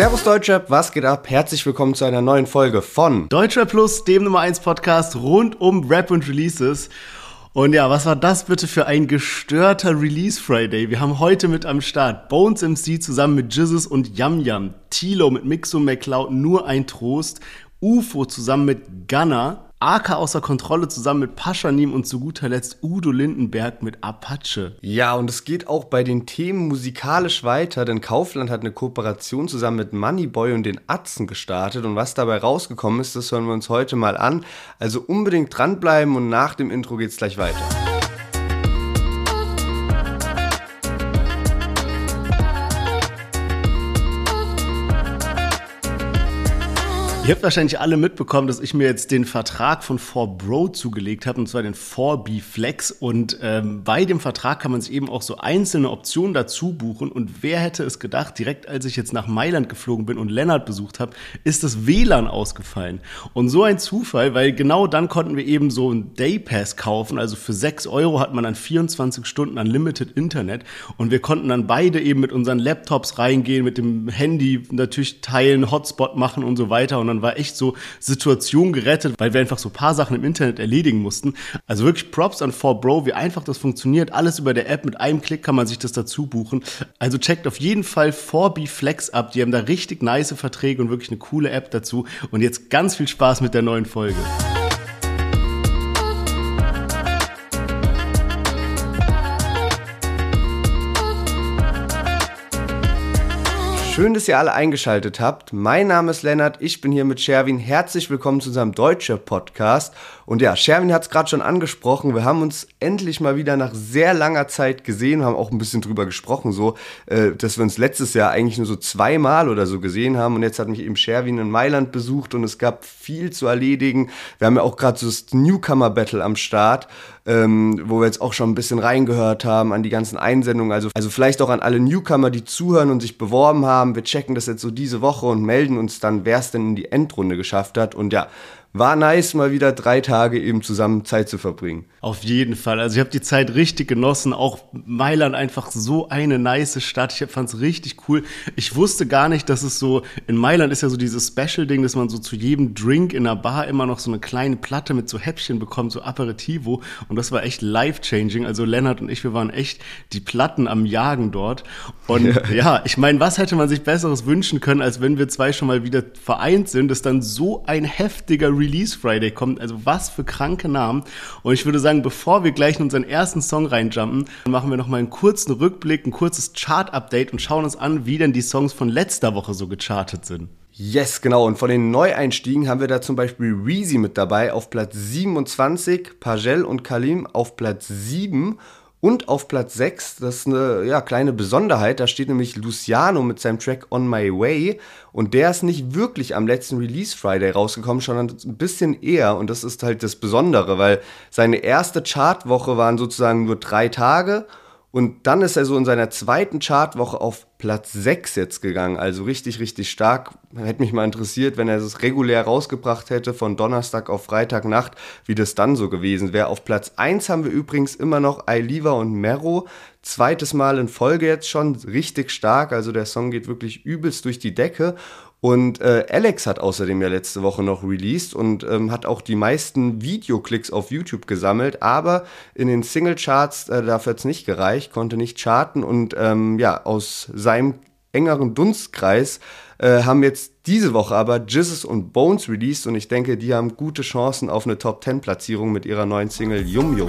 Servus Deutschrap, was geht ab? Herzlich willkommen zu einer neuen Folge von Deutschrap Plus, dem Nummer 1 Podcast rund um Rap und Releases. Und ja, was war das bitte für ein gestörter Release Friday? Wir haben heute mit am Start Bones MC zusammen mit Jizzes und Yam Yam, Tilo mit Mixo McCloud, nur ein Trost, UFO zusammen mit Gunner, AK außer Kontrolle zusammen mit Paschanim und zu guter Letzt Udo Lindenberg mit Apache. Ja, und es geht auch bei den Themen musikalisch weiter, denn Kaufland hat eine Kooperation zusammen mit Moneyboy und den Atzen gestartet und was dabei rausgekommen ist, das hören wir uns heute mal an. Also unbedingt dranbleiben und nach dem Intro geht's gleich weiter. Ihr habt wahrscheinlich alle mitbekommen, dass ich mir jetzt den Vertrag von 4Bro zugelegt habe, und zwar den 4B Flex. Und ähm, bei dem Vertrag kann man sich eben auch so einzelne Optionen dazu buchen. Und wer hätte es gedacht, direkt als ich jetzt nach Mailand geflogen bin und Lennart besucht habe, ist das WLAN ausgefallen. Und so ein Zufall, weil genau dann konnten wir eben so einen Daypass kaufen. Also für 6 Euro hat man dann 24 Stunden Unlimited Internet. Und wir konnten dann beide eben mit unseren Laptops reingehen, mit dem Handy natürlich teilen, Hotspot machen und so weiter. Und dann war echt so Situation gerettet, weil wir einfach so paar Sachen im Internet erledigen mussten. Also wirklich Props an 4Bro, wie einfach das funktioniert. Alles über der App, mit einem Klick kann man sich das dazu buchen. Also checkt auf jeden Fall 4B Flex ab. Die haben da richtig nice Verträge und wirklich eine coole App dazu. Und jetzt ganz viel Spaß mit der neuen Folge. Schön, dass ihr alle eingeschaltet habt. Mein Name ist Lennart, ich bin hier mit Sherwin. Herzlich willkommen zu unserem Deutsche Podcast. Und ja, Sherwin hat es gerade schon angesprochen. Wir haben uns endlich mal wieder nach sehr langer Zeit gesehen, haben auch ein bisschen drüber gesprochen, so, äh, dass wir uns letztes Jahr eigentlich nur so zweimal oder so gesehen haben. Und jetzt hat mich eben Sherwin in Mailand besucht und es gab viel zu erledigen. Wir haben ja auch gerade so das Newcomer Battle am Start ähm, wo wir jetzt auch schon ein bisschen reingehört haben an die ganzen Einsendungen. Also, also vielleicht auch an alle Newcomer, die zuhören und sich beworben haben. Wir checken das jetzt so diese Woche und melden uns dann, wer es denn in die Endrunde geschafft hat. Und ja, war nice, mal wieder drei Tage eben zusammen Zeit zu verbringen. Auf jeden Fall. Also ich habe die Zeit richtig genossen. Auch Mailand einfach so eine nice Stadt. Ich fand es richtig cool. Ich wusste gar nicht, dass es so, in Mailand ist ja so dieses Special-Ding, dass man so zu jedem Drink in einer Bar immer noch so eine kleine Platte mit so Häppchen bekommt, so Aperitivo. Und das war echt life-changing. Also Lennart und ich, wir waren echt die Platten am Jagen dort. Und ja, ja ich meine, was hätte man sich Besseres wünschen können, als wenn wir zwei schon mal wieder vereint sind, dass dann so ein heftiger Release Friday kommt. Also was für kranke Namen. Und ich würde sagen, bevor wir gleich in unseren ersten Song reinjumpen, machen wir noch mal einen kurzen Rückblick, ein kurzes Chart-Update und schauen uns an, wie denn die Songs von letzter Woche so gechartet sind. Yes, genau. Und von den Neueinstiegen haben wir da zum Beispiel Reezy mit dabei auf Platz 27, Pagel und Kalim auf Platz 7 und auf Platz 6, das ist eine ja, kleine Besonderheit, da steht nämlich Luciano mit seinem Track On My Way. Und der ist nicht wirklich am letzten Release Friday rausgekommen, sondern ein bisschen eher. Und das ist halt das Besondere, weil seine erste Chartwoche waren sozusagen nur drei Tage und dann ist er so in seiner zweiten Chartwoche auf Platz 6 jetzt gegangen. Also richtig, richtig stark. Hätte mich mal interessiert, wenn er es regulär rausgebracht hätte von Donnerstag auf Freitagnacht, wie das dann so gewesen wäre. Auf Platz 1 haben wir übrigens immer noch Ailiva und Mero. Zweites Mal in Folge jetzt schon. Richtig stark. Also der Song geht wirklich übelst durch die Decke. Und äh, Alex hat außerdem ja letzte Woche noch released und ähm, hat auch die meisten Videoklicks auf YouTube gesammelt, aber in den Singlecharts, äh, dafür hat es nicht gereicht, konnte nicht charten und ähm, ja, aus seinem engeren Dunstkreis äh, haben jetzt diese Woche aber Jizzes und Bones released und ich denke, die haben gute Chancen auf eine Top 10 Platzierung mit ihrer neuen Single Yum Yum.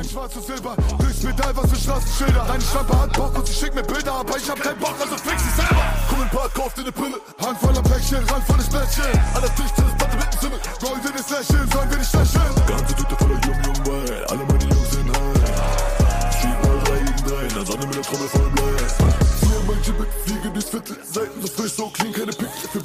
Alle meine Jungs sind high. Street mal 3 gegen 3, in der Sonne mit der Trommel voll Durchs Viertel, Seiten so frisch, so clean, keine Pick. Für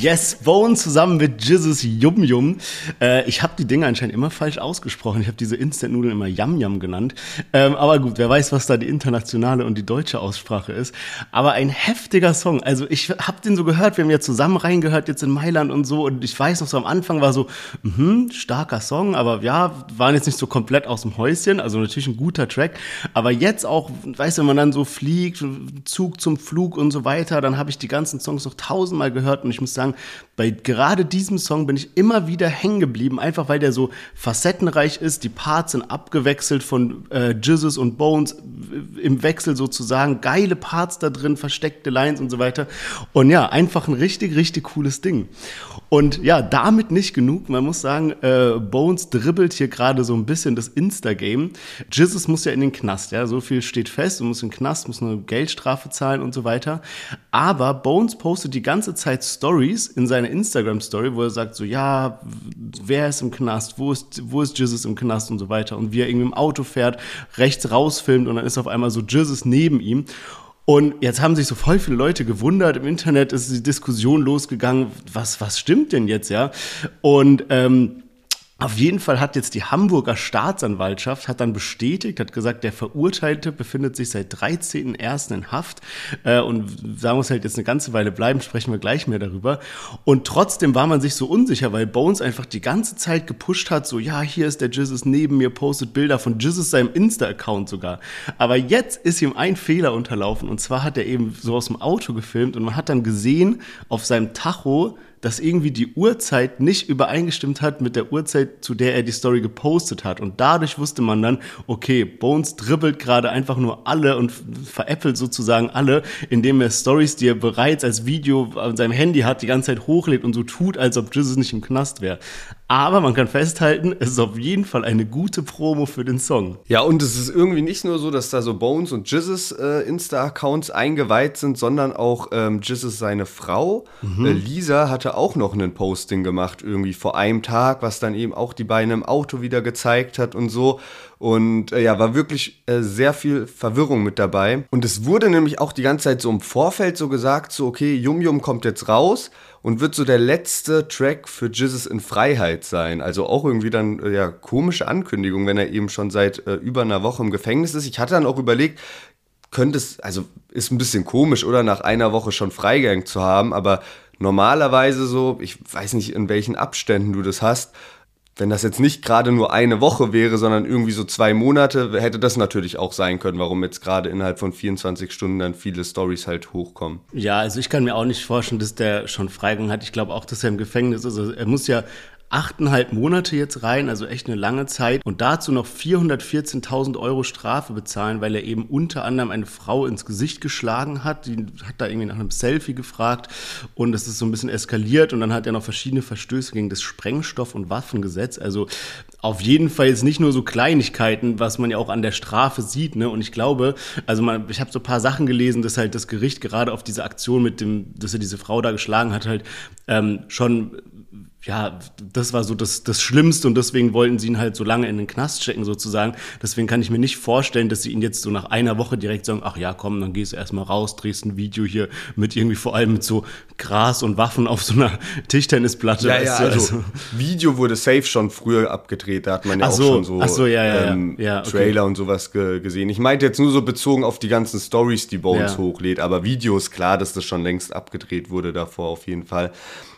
Yes, Bone zusammen mit Jizzes Yum Yum. Äh, ich habe die Dinge anscheinend immer falsch ausgesprochen. Ich habe diese Instant-Nudeln immer Yum Yum genannt. Ähm, aber gut, wer weiß, was da die internationale und die deutsche Aussprache ist. Aber ein heftiger Song. Also ich habe den so gehört, wir haben ja zusammen reingehört jetzt in Mailand und so. Und ich weiß noch so am Anfang war so, mh, starker Song, aber ja, waren jetzt nicht so komplett aus dem Häuschen. Also natürlich ein guter Track. Aber jetzt auch, weißt du, wenn man dann so fliegt, Zug zum Flug und so weiter, dann habe ich die ganzen Songs noch tausendmal gehört und ich muss sagen, bei gerade diesem Song bin ich immer wieder hängen geblieben, einfach weil der so facettenreich ist. Die Parts sind abgewechselt von äh, Jizzes und Bones im Wechsel sozusagen. Geile Parts da drin, versteckte Lines und so weiter. Und ja, einfach ein richtig, richtig cooles Ding. Und ja, damit nicht genug. Man muss sagen, äh, Bones dribbelt hier gerade so ein bisschen das Insta-Game. Jizzes muss ja in den Knast, ja, so viel steht fest. Du musst in den Knast, muss eine Geldstrafe zahlen und so weiter. Aber Bones postet die ganze Zeit Stories in seiner Instagram-Story, wo er sagt so, ja, wer ist im Knast, wo ist, wo ist Jizzes im Knast und so weiter. Und wie er irgendwie im Auto fährt, rechts rausfilmt und dann ist auf einmal so Jizzes neben ihm. Und jetzt haben sich so voll viele Leute gewundert. Im Internet ist die Diskussion losgegangen, was, was stimmt denn jetzt, ja? Und ähm, auf jeden Fall hat jetzt die Hamburger Staatsanwaltschaft hat dann bestätigt, hat gesagt, der Verurteilte befindet sich seit 13.01. in Haft äh, und da muss halt jetzt eine ganze Weile bleiben, sprechen wir gleich mehr darüber. Und trotzdem war man sich so unsicher, weil Bones einfach die ganze Zeit gepusht hat, so ja, hier ist der Jizzes neben mir, postet Bilder von Jizzes seinem Insta-Account sogar. Aber jetzt ist ihm ein Fehler unterlaufen und zwar hat er eben so aus dem Auto gefilmt und man hat dann gesehen auf seinem Tacho, dass irgendwie die Uhrzeit nicht übereingestimmt hat mit der Uhrzeit, zu der er die Story gepostet hat. Und dadurch wusste man dann, okay, Bones dribbelt gerade einfach nur alle und veräppelt sozusagen alle, indem er Stories, die er bereits als Video an seinem Handy hat, die ganze Zeit hochlädt und so tut, als ob Jesus nicht im Knast wäre. Aber man kann festhalten, es ist auf jeden Fall eine gute Promo für den Song. Ja, und es ist irgendwie nicht nur so, dass da so Bones und Jizzes äh, Insta-Accounts eingeweiht sind, sondern auch ähm, Jizzes seine Frau, mhm. äh, Lisa, hatte auch noch ein Posting gemacht, irgendwie vor einem Tag, was dann eben auch die beiden im Auto wieder gezeigt hat und so. Und äh, ja, war wirklich äh, sehr viel Verwirrung mit dabei. Und es wurde nämlich auch die ganze Zeit so im Vorfeld so gesagt, so okay, Yum Yum kommt jetzt raus und wird so der letzte Track für Jizzes in Freiheit sein. Also auch irgendwie dann äh, ja komische Ankündigung, wenn er eben schon seit äh, über einer Woche im Gefängnis ist. Ich hatte dann auch überlegt, könnte es, also ist ein bisschen komisch, oder nach einer Woche schon Freigang zu haben, aber normalerweise so, ich weiß nicht, in welchen Abständen du das hast, wenn das jetzt nicht gerade nur eine Woche wäre, sondern irgendwie so zwei Monate, hätte das natürlich auch sein können, warum jetzt gerade innerhalb von 24 Stunden dann viele Stories halt hochkommen. Ja, also ich kann mir auch nicht vorstellen, dass der schon Freigang hat. Ich glaube auch, dass er im Gefängnis ist. Also er muss ja achteinhalb Monate jetzt rein, also echt eine lange Zeit und dazu noch 414.000 Euro Strafe bezahlen, weil er eben unter anderem eine Frau ins Gesicht geschlagen hat. Die hat da irgendwie nach einem Selfie gefragt und es ist so ein bisschen eskaliert und dann hat er noch verschiedene Verstöße gegen das Sprengstoff- und Waffengesetz. Also auf jeden Fall jetzt nicht nur so Kleinigkeiten, was man ja auch an der Strafe sieht, ne? Und ich glaube, also man, ich habe so ein paar Sachen gelesen, dass halt das Gericht gerade auf diese Aktion mit dem, dass er diese Frau da geschlagen hat, halt ähm, schon ja, das war so das, das Schlimmste und deswegen wollten sie ihn halt so lange in den Knast stecken sozusagen. Deswegen kann ich mir nicht vorstellen, dass sie ihn jetzt so nach einer Woche direkt sagen, ach ja, komm, dann gehst du erstmal raus, drehst ein Video hier mit irgendwie vor allem mit so Gras und Waffen auf so einer Tischtennisplatte. Ja, ja, also, also, Video wurde safe schon früher abgedreht, da hat man ja ach auch schon so, so ja, ja, ähm, ja, okay. Trailer und sowas ge gesehen. Ich meinte jetzt nur so bezogen auf die ganzen Stories, die Bones hochlädt, aber Video ist klar, dass das schon längst abgedreht wurde davor auf jeden Fall.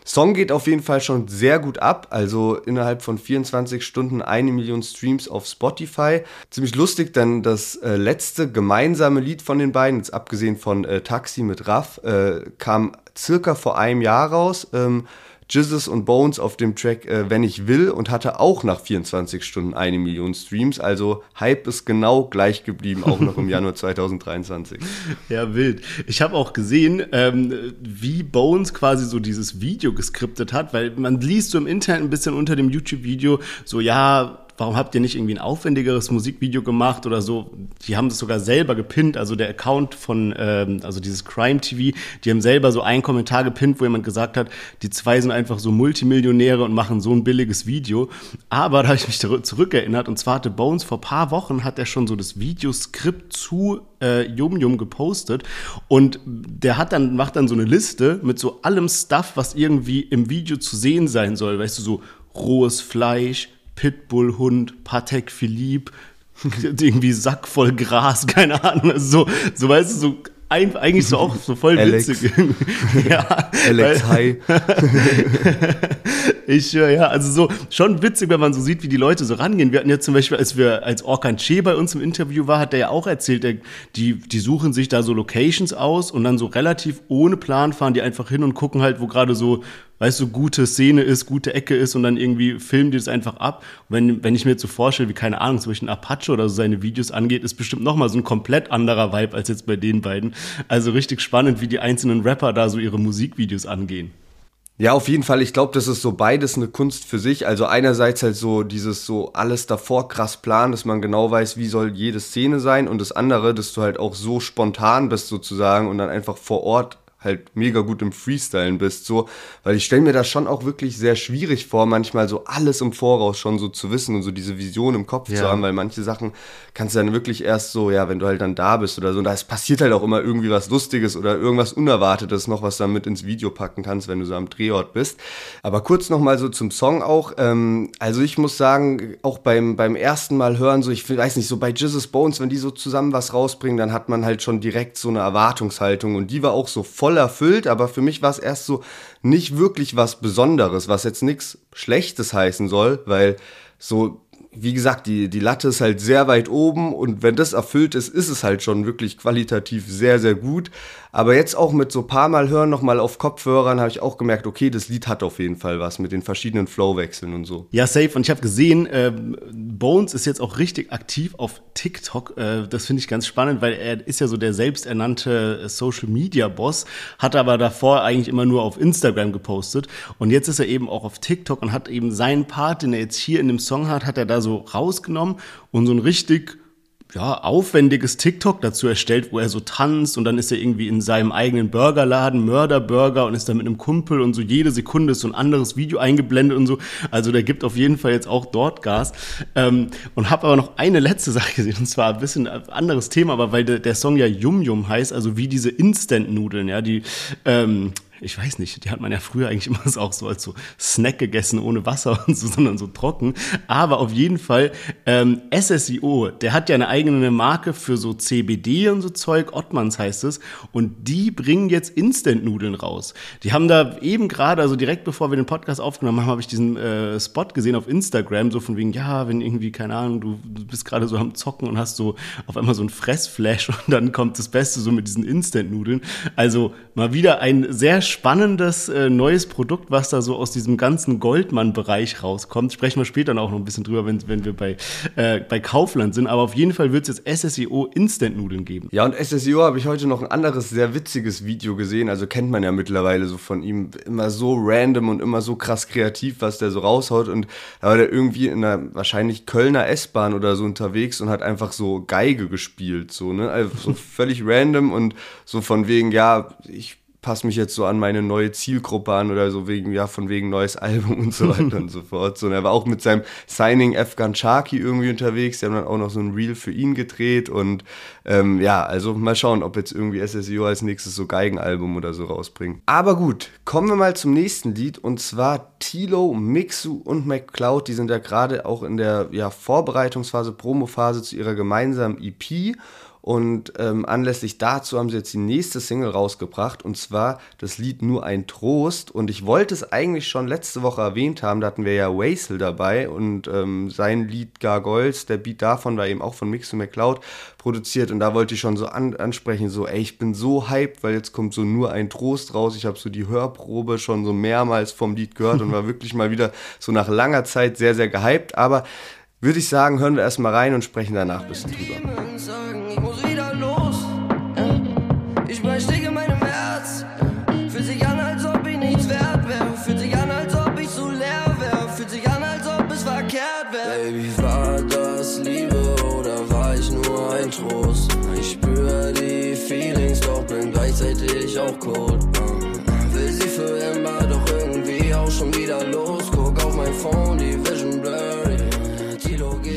Song geht auf jeden Fall schon sehr gut ab, also innerhalb von 24 Stunden eine Million Streams auf Spotify. Ziemlich lustig, denn das äh, letzte gemeinsame Lied von den beiden, jetzt abgesehen von äh, Taxi mit Raff, äh, kam circa vor einem Jahr raus. Ähm, Jizzes und Bones auf dem Track äh, Wenn ich will und hatte auch nach 24 Stunden eine Million Streams. Also Hype ist genau gleich geblieben, auch noch im Januar 2023. Ja, wild. Ich habe auch gesehen, ähm, wie Bones quasi so dieses Video geskriptet hat, weil man liest so im Internet ein bisschen unter dem YouTube-Video so, ja, warum habt ihr nicht irgendwie ein aufwendigeres Musikvideo gemacht oder so? Die haben das sogar selber gepinnt, also der Account von, ähm, also dieses Crime TV, die haben selber so einen Kommentar gepinnt, wo jemand gesagt hat, die zwei sind einfach so Multimillionäre und machen so ein billiges Video. Aber da habe ich mich zurückerinnert und zwar hatte Bones vor paar Wochen hat er schon so das Videoskript zu äh, Yum Yum gepostet und der hat dann, macht dann so eine Liste mit so allem Stuff, was irgendwie im Video zu sehen sein soll. Weißt du, so rohes Fleisch, Pitbull-Hund, Patek Philippe, irgendwie Sack voll Gras, keine Ahnung. Also so, so weißt du, so ein, eigentlich so auch so voll Alex. witzig. ja, Alex, hi. ich höre, ja, also so schon witzig, wenn man so sieht, wie die Leute so rangehen. Wir hatten ja zum Beispiel, als wir, als Orkan Che bei uns im Interview war, hat der ja auch erzählt, der, die, die suchen sich da so Locations aus und dann so relativ ohne Plan fahren die einfach hin und gucken halt, wo gerade so weißt du, gute Szene ist, gute Ecke ist und dann irgendwie filmen die das einfach ab. Und wenn, wenn ich mir jetzt so vorstelle, wie keine Ahnung, zum Beispiel ein Apache oder so seine Videos angeht, ist bestimmt nochmal so ein komplett anderer Vibe als jetzt bei den beiden. Also richtig spannend, wie die einzelnen Rapper da so ihre Musikvideos angehen. Ja, auf jeden Fall. Ich glaube, das ist so beides eine Kunst für sich. Also einerseits halt so dieses so alles davor krass planen, dass man genau weiß, wie soll jede Szene sein und das andere, dass du halt auch so spontan bist sozusagen und dann einfach vor Ort halt mega gut im Freestylen bist, so, weil ich stelle mir das schon auch wirklich sehr schwierig vor, manchmal so alles im Voraus schon so zu wissen und so diese Vision im Kopf ja. zu haben, weil manche Sachen kannst du dann wirklich erst so, ja, wenn du halt dann da bist oder so, und da passiert halt auch immer irgendwie was Lustiges oder irgendwas Unerwartetes noch, was du dann mit ins Video packen kannst, wenn du so am Drehort bist. Aber kurz nochmal so zum Song auch, ähm, also ich muss sagen, auch beim, beim ersten Mal hören, so, ich weiß nicht, so bei Jesus Bones, wenn die so zusammen was rausbringen, dann hat man halt schon direkt so eine Erwartungshaltung und die war auch so voll voll erfüllt, aber für mich war es erst so nicht wirklich was Besonderes, was jetzt nichts Schlechtes heißen soll, weil so wie gesagt, die, die Latte ist halt sehr weit oben und wenn das erfüllt ist, ist es halt schon wirklich qualitativ sehr, sehr gut. Aber jetzt auch mit so paar Mal hören, nochmal auf Kopfhörern, habe ich auch gemerkt, okay, das Lied hat auf jeden Fall was mit den verschiedenen Flowwechseln und so. Ja, safe. Und ich habe gesehen, äh, Bones ist jetzt auch richtig aktiv auf TikTok. Äh, das finde ich ganz spannend, weil er ist ja so der selbsternannte Social Media Boss, hat aber davor eigentlich immer nur auf Instagram gepostet. Und jetzt ist er eben auch auf TikTok und hat eben seinen Part, den er jetzt hier in dem Song hat, hat er da so rausgenommen und so ein richtig ja, aufwendiges TikTok dazu erstellt, wo er so tanzt und dann ist er irgendwie in seinem eigenen Burgerladen, Mörderburger und ist da mit einem Kumpel und so jede Sekunde ist so ein anderes Video eingeblendet und so. Also der gibt auf jeden Fall jetzt auch dort Gas. Ähm, und habe aber noch eine letzte Sache gesehen und zwar ein bisschen anderes Thema, aber weil der, der Song ja Yum Yum heißt, also wie diese Instant-Nudeln, ja, die ähm, ich weiß nicht, die hat man ja früher eigentlich immer so auch so als so Snack gegessen, ohne Wasser und so, sondern so trocken. Aber auf jeden Fall, ähm, SSIO, der hat ja eine eigene Marke für so CBD und so Zeug, Ottmans heißt es, und die bringen jetzt Instant-Nudeln raus. Die haben da eben gerade, also direkt bevor wir den Podcast aufgenommen haben, habe ich diesen äh, Spot gesehen auf Instagram, so von wegen, ja, wenn irgendwie, keine Ahnung, du, du bist gerade so am Zocken und hast so auf einmal so ein Fressflash und dann kommt das Beste so mit diesen Instant-Nudeln. Also mal wieder ein sehr spannendes äh, neues Produkt, was da so aus diesem ganzen Goldmann-Bereich rauskommt. Sprechen wir später noch ein bisschen drüber, wenn, wenn wir bei, äh, bei Kaufland sind. Aber auf jeden Fall wird es jetzt SSEO Instant-Nudeln geben. Ja, und SSEO habe ich heute noch ein anderes sehr witziges Video gesehen. Also kennt man ja mittlerweile so von ihm immer so random und immer so krass kreativ, was der so raushaut. Und da war der irgendwie in einer wahrscheinlich Kölner S-Bahn oder so unterwegs und hat einfach so Geige gespielt. So, ne? Also so völlig random und so von wegen, ja, ich passe mich jetzt so an meine neue Zielgruppe an oder so wegen, ja, von wegen neues Album und so weiter und so fort. So, und er war auch mit seinem Signing Afghan Sharky irgendwie unterwegs. Die haben dann auch noch so ein Reel für ihn gedreht und ähm, ja, also mal schauen, ob jetzt irgendwie SSIO als nächstes so Geigenalbum oder so rausbringt. Aber gut, kommen wir mal zum nächsten Lied und zwar Tilo, Mixu und McCloud. Die sind ja gerade auch in der ja, Vorbereitungsphase, Promophase zu ihrer gemeinsamen EP und ähm, anlässlich dazu haben sie jetzt die nächste Single rausgebracht und zwar das Lied Nur ein Trost. Und ich wollte es eigentlich schon letzte Woche erwähnt haben, da hatten wir ja Wasel dabei und ähm, sein Lied Gargoyles, der Beat davon war eben auch von Mix McCloud produziert und da wollte ich schon so an, ansprechen, so ey, ich bin so hyped, weil jetzt kommt so Nur ein Trost raus. Ich habe so die Hörprobe schon so mehrmals vom Lied gehört und war wirklich mal wieder so nach langer Zeit sehr, sehr gehypt. Aber würde ich sagen, hören wir erstmal rein und sprechen danach ein bisschen drüber.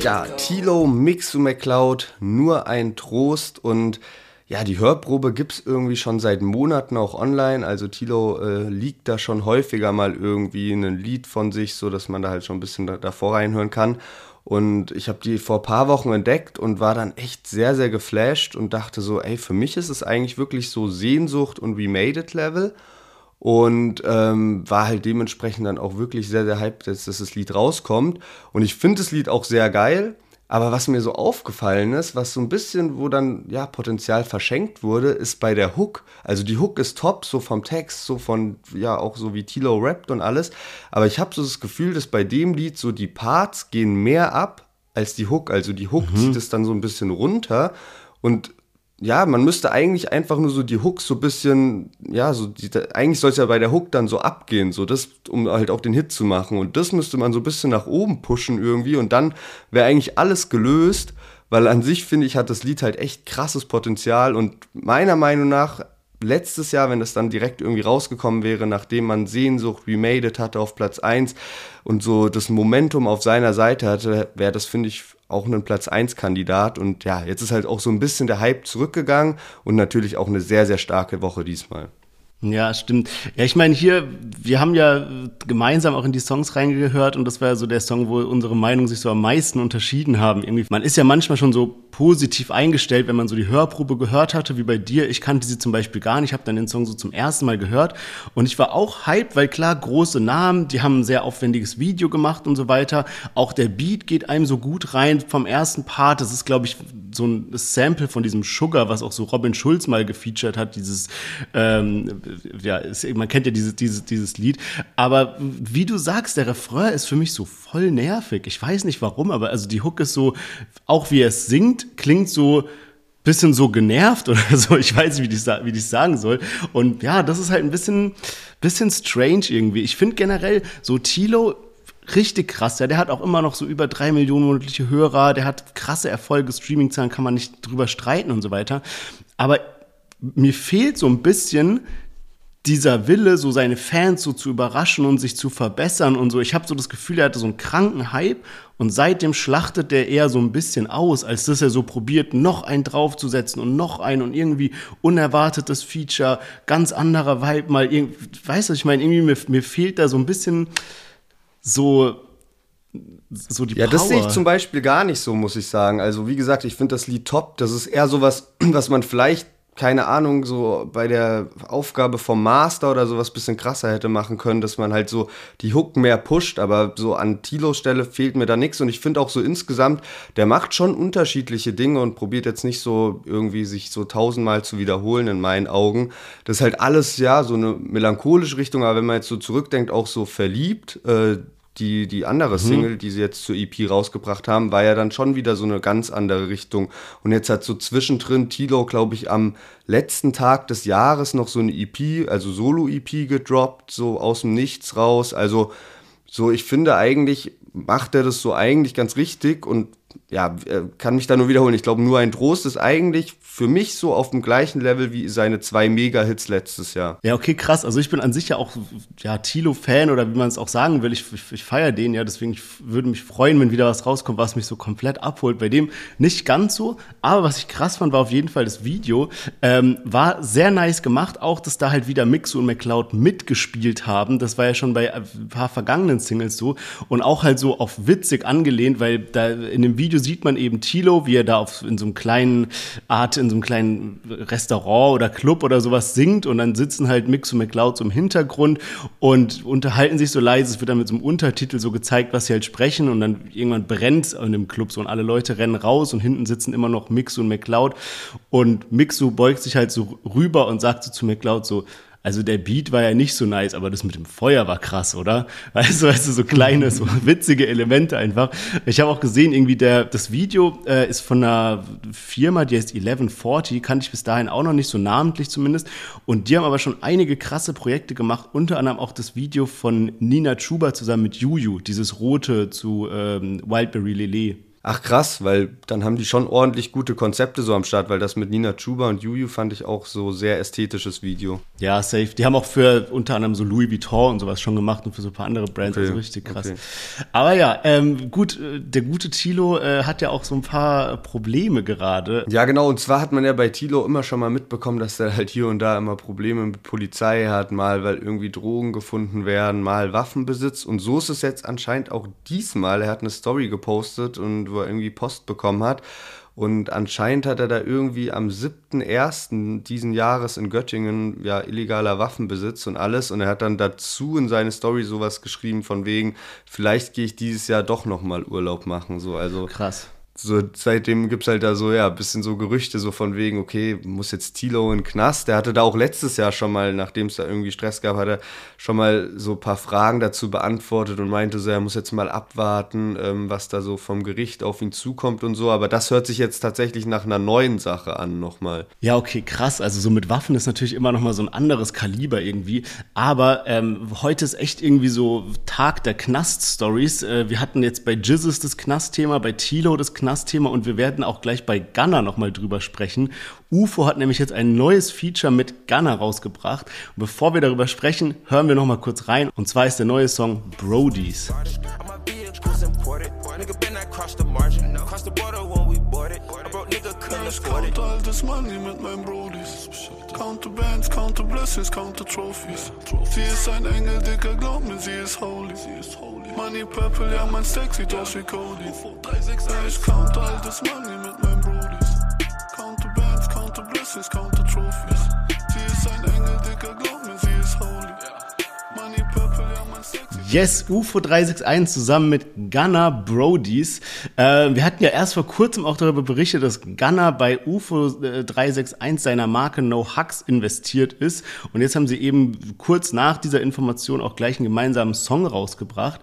Ja, Tilo, Mixu McCloud, nur ein Trost und ja, die Hörprobe gibt es irgendwie schon seit Monaten auch online. Also Tilo äh, liegt da schon häufiger mal irgendwie ein Lied von sich, so dass man da halt schon ein bisschen da, davor reinhören kann. Und ich habe die vor ein paar Wochen entdeckt und war dann echt sehr, sehr geflasht und dachte so, ey, für mich ist es eigentlich wirklich so Sehnsucht und We Made It Level. Und ähm, war halt dementsprechend dann auch wirklich sehr, sehr hyped, dass, dass das Lied rauskommt. Und ich finde das Lied auch sehr geil. Aber was mir so aufgefallen ist, was so ein bisschen, wo dann ja Potenzial verschenkt wurde, ist bei der Hook. Also die Hook ist top, so vom Text, so von, ja, auch so wie Tilo rappt und alles. Aber ich habe so das Gefühl, dass bei dem Lied so die Parts gehen mehr ab als die Hook. Also die Hook mhm. zieht es dann so ein bisschen runter. Und ja, man müsste eigentlich einfach nur so die Hooks so ein bisschen, ja, so die, eigentlich soll es ja bei der Hook dann so abgehen, so das, um halt auch den Hit zu machen. Und das müsste man so ein bisschen nach oben pushen irgendwie und dann wäre eigentlich alles gelöst, weil an sich finde ich, hat das Lied halt echt krasses Potenzial und meiner Meinung nach letztes Jahr, wenn das dann direkt irgendwie rausgekommen wäre, nachdem man Sehnsucht Remade It hatte auf Platz 1 und so das Momentum auf seiner Seite hatte, wäre das, finde ich, auch ein Platz 1 Kandidat. Und ja, jetzt ist halt auch so ein bisschen der Hype zurückgegangen und natürlich auch eine sehr, sehr starke Woche diesmal. Ja, stimmt. Ja, ich meine, hier, wir haben ja gemeinsam auch in die Songs reingehört und das war ja so der Song, wo unsere Meinungen sich so am meisten unterschieden haben. Irgendwie, man ist ja manchmal schon so positiv eingestellt, wenn man so die Hörprobe gehört hatte, wie bei dir. Ich kannte sie zum Beispiel gar nicht, habe dann den Song so zum ersten Mal gehört und ich war auch hyped, weil klar, große Namen, die haben ein sehr aufwendiges Video gemacht und so weiter. Auch der Beat geht einem so gut rein vom ersten Part. Das ist, glaube ich, so ein Sample von diesem Sugar, was auch so Robin Schulz mal gefeatured hat, dieses ähm, ja, ist, man kennt ja dieses, dieses, dieses Lied. Aber wie du sagst, der Refrain ist für mich so voll nervig. Ich weiß nicht warum, aber also die Hook ist so, auch wie er es singt, klingt so bisschen so genervt oder so. Ich weiß nicht, wie ich wie ich sagen soll. Und ja, das ist halt ein bisschen, bisschen strange irgendwie. Ich finde generell so Tilo richtig krass. Ja, der hat auch immer noch so über drei Millionen monatliche Hörer. Der hat krasse Erfolge, Streamingzahlen kann man nicht drüber streiten und so weiter. Aber mir fehlt so ein bisschen dieser Wille, so seine Fans so zu überraschen und sich zu verbessern und so. Ich habe so das Gefühl, er hatte so einen kranken Hype und seitdem schlachtet der eher so ein bisschen aus, als dass er so probiert, noch einen draufzusetzen und noch einen und irgendwie unerwartetes Feature, ganz anderer Vibe mal. Weißt du, ich meine, irgendwie mir, mir fehlt da so ein bisschen so so die ja, Power. das sehe ich zum Beispiel gar nicht so, muss ich sagen. Also, wie gesagt, ich finde das Lied top. Das ist eher so was, was man vielleicht keine Ahnung, so bei der Aufgabe vom Master oder sowas bisschen krasser hätte machen können, dass man halt so die Hook mehr pusht, aber so an Tilos Stelle fehlt mir da nichts und ich finde auch so insgesamt, der macht schon unterschiedliche Dinge und probiert jetzt nicht so irgendwie sich so tausendmal zu wiederholen in meinen Augen. Das ist halt alles, ja, so eine melancholische Richtung, aber wenn man jetzt so zurückdenkt, auch so verliebt, äh, die, die andere mhm. Single, die sie jetzt zur EP rausgebracht haben, war ja dann schon wieder so eine ganz andere Richtung. Und jetzt hat so zwischendrin Tilo, glaube ich, am letzten Tag des Jahres noch so eine EP, also Solo-EP gedroppt, so aus dem Nichts raus. Also so, ich finde eigentlich, macht er das so eigentlich ganz richtig und ja, kann mich da nur wiederholen. Ich glaube, nur ein Trost ist eigentlich für mich so auf dem gleichen Level wie seine zwei Mega-Hits letztes Jahr. Ja, okay, krass. Also ich bin an sich ja auch ja, Tilo-Fan oder wie man es auch sagen will. Ich, ich, ich feiere den ja, deswegen ich würde mich freuen, wenn wieder was rauskommt, was mich so komplett abholt. Bei dem nicht ganz so, aber was ich krass fand, war auf jeden Fall das Video. Ähm, war sehr nice gemacht, auch dass da halt wieder Mixu und McCloud mitgespielt haben. Das war ja schon bei ein paar vergangenen Singles so und auch halt so auf witzig angelehnt, weil da in dem Video sieht man eben Tilo, wie er da auf, in so einem kleinen Art, in so einem kleinen Restaurant oder Club oder sowas singt. Und dann sitzen halt Mix und McLeod so im Hintergrund und unterhalten sich so leise. Es wird dann mit so einem Untertitel so gezeigt, was sie halt sprechen. Und dann irgendwann brennt es in dem Club so und alle Leute rennen raus und hinten sitzen immer noch Mix und McLeod. Und Mixu beugt sich halt so rüber und sagt so zu McLeod so, also der Beat war ja nicht so nice, aber das mit dem Feuer war krass, oder? Weißt du, weißt du so kleine, so witzige Elemente einfach. Ich habe auch gesehen, irgendwie der, das Video äh, ist von einer Firma, die heißt 1140, kannte ich bis dahin auch noch nicht, so namentlich zumindest. Und die haben aber schon einige krasse Projekte gemacht, unter anderem auch das Video von Nina Chuba zusammen mit Juju, dieses rote zu ähm, Wildberry Lele. Ach krass, weil dann haben die schon ordentlich gute Konzepte so am Start, weil das mit Nina Chuba und Juju fand ich auch so sehr ästhetisches Video. Ja, safe. Die haben auch für unter anderem so Louis Vuitton und sowas schon gemacht und für so ein paar andere Brands, okay. also richtig krass. Okay. Aber ja, ähm, gut, äh, der gute Tilo äh, hat ja auch so ein paar Probleme gerade. Ja, genau, und zwar hat man ja bei Tilo immer schon mal mitbekommen, dass der halt hier und da immer Probleme mit Polizei hat, mal weil irgendwie Drogen gefunden werden, mal Waffenbesitz und so ist es jetzt anscheinend auch diesmal. Er hat eine Story gepostet und wo er irgendwie Post bekommen hat. Und anscheinend hat er da irgendwie am 7.1. diesen Jahres in Göttingen ja illegaler Waffenbesitz und alles. Und er hat dann dazu in seine Story sowas geschrieben von wegen, vielleicht gehe ich dieses Jahr doch nochmal Urlaub machen. So, also krass so seitdem gibt es halt da so, ja, ein bisschen so Gerüchte, so von wegen, okay, muss jetzt Tilo in den Knast. Der hatte da auch letztes Jahr schon mal, nachdem es da irgendwie Stress gab, hat er schon mal so ein paar Fragen dazu beantwortet und meinte so, er muss jetzt mal abwarten, ähm, was da so vom Gericht auf ihn zukommt und so. Aber das hört sich jetzt tatsächlich nach einer neuen Sache an, nochmal. Ja, okay, krass. Also so mit Waffen ist natürlich immer nochmal so ein anderes Kaliber irgendwie. Aber ähm, heute ist echt irgendwie so Tag der Knast-Stories. Äh, wir hatten jetzt bei Jizzes das Knastthema, bei Tilo das Knast Knastthema und wir werden auch gleich bei Gunner nochmal drüber sprechen. UFO hat nämlich jetzt ein neues Feature mit Gunner rausgebracht. Und bevor wir darüber sprechen, hören wir nochmal kurz rein. Und zwar ist der neue Song Brodies. Count all this money mit meinen Brodies. Count the bands, count the blessings, count the trophies. Sie ist ein Engel, Dicker, glaub mir, sie ist holy. Money Purple, ja, mein Stack sieht aus wie Cody. Ich count all das Money mit meinen Brodies. Count the bands, count the blessings, count the trophies. Yes, UFO 361 zusammen mit Gunner Brodies. Äh, wir hatten ja erst vor kurzem auch darüber berichtet, dass Gunner bei UFO 361 äh, seiner Marke No Hugs investiert ist. Und jetzt haben sie eben kurz nach dieser Information auch gleich einen gemeinsamen Song rausgebracht.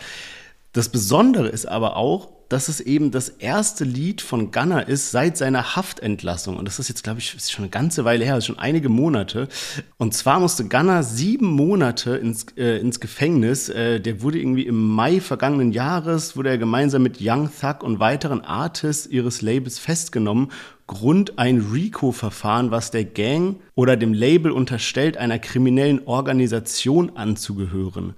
Das Besondere ist aber auch, dass es eben das erste Lied von Gunner ist seit seiner Haftentlassung. Und das ist jetzt, glaube ich, schon eine ganze Weile her, schon einige Monate. Und zwar musste Gunner sieben Monate ins, äh, ins Gefängnis. Äh, der wurde irgendwie im Mai vergangenen Jahres, wurde er gemeinsam mit Young Thug und weiteren Artists ihres Labels festgenommen Grund ein RICO-Verfahren, was der Gang oder dem Label unterstellt, einer kriminellen Organisation anzugehören.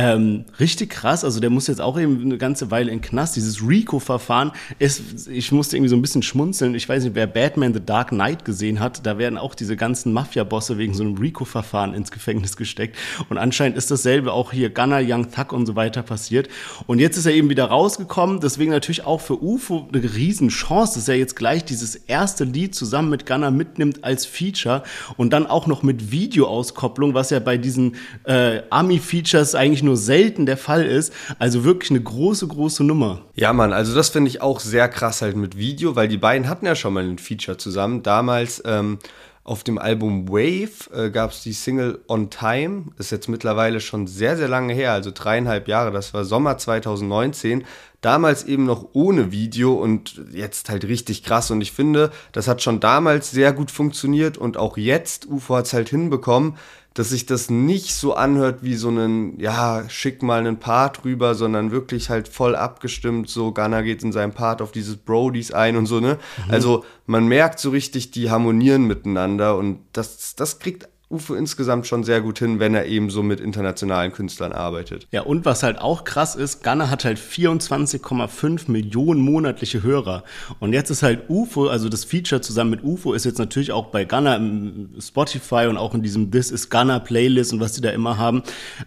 Ähm, richtig krass, also der muss jetzt auch eben eine ganze Weile in Knast. Dieses RICO-Verfahren ist, ich musste irgendwie so ein bisschen schmunzeln. Ich weiß nicht, wer Batman The Dark Knight gesehen hat, da werden auch diese ganzen Mafia-Bosse wegen so einem RICO-Verfahren ins Gefängnis gesteckt. Und anscheinend ist dasselbe auch hier Gunner, Young Thug und so weiter passiert. Und jetzt ist er eben wieder rausgekommen, deswegen natürlich auch für UFO eine Riesenchance, dass er jetzt gleich dieses erste Lied zusammen mit Gunner mitnimmt als Feature und dann auch noch mit Videoauskopplung, was ja bei diesen äh, Army-Features eigentlich eigentlich nur selten der Fall ist. Also wirklich eine große, große Nummer. Ja, Mann, also das finde ich auch sehr krass halt mit Video, weil die beiden hatten ja schon mal ein Feature zusammen. Damals ähm, auf dem Album Wave äh, gab es die Single On Time. Ist jetzt mittlerweile schon sehr, sehr lange her, also dreieinhalb Jahre. Das war Sommer 2019. Damals eben noch ohne Video und jetzt halt richtig krass. Und ich finde, das hat schon damals sehr gut funktioniert und auch jetzt, UFO hat es halt hinbekommen, dass sich das nicht so anhört wie so einen, ja, schick mal einen Part rüber, sondern wirklich halt voll abgestimmt, so Gunner geht in seinem Part auf dieses Brodies ein und so, ne? Mhm. Also man merkt so richtig, die harmonieren miteinander und das, das kriegt Uwe insgesamt schon sehr gut hin, wenn er eben so mit internationalen Künstlern arbeitet. Ja, und was halt auch krass ist, Gunner hat halt 24,5 Millionen monatliche Hörer. Und jetzt ist halt UFO, also das Feature zusammen mit UFO ist jetzt natürlich auch bei Gunner im Spotify und auch in diesem This is Gunner Playlist und was die da immer haben.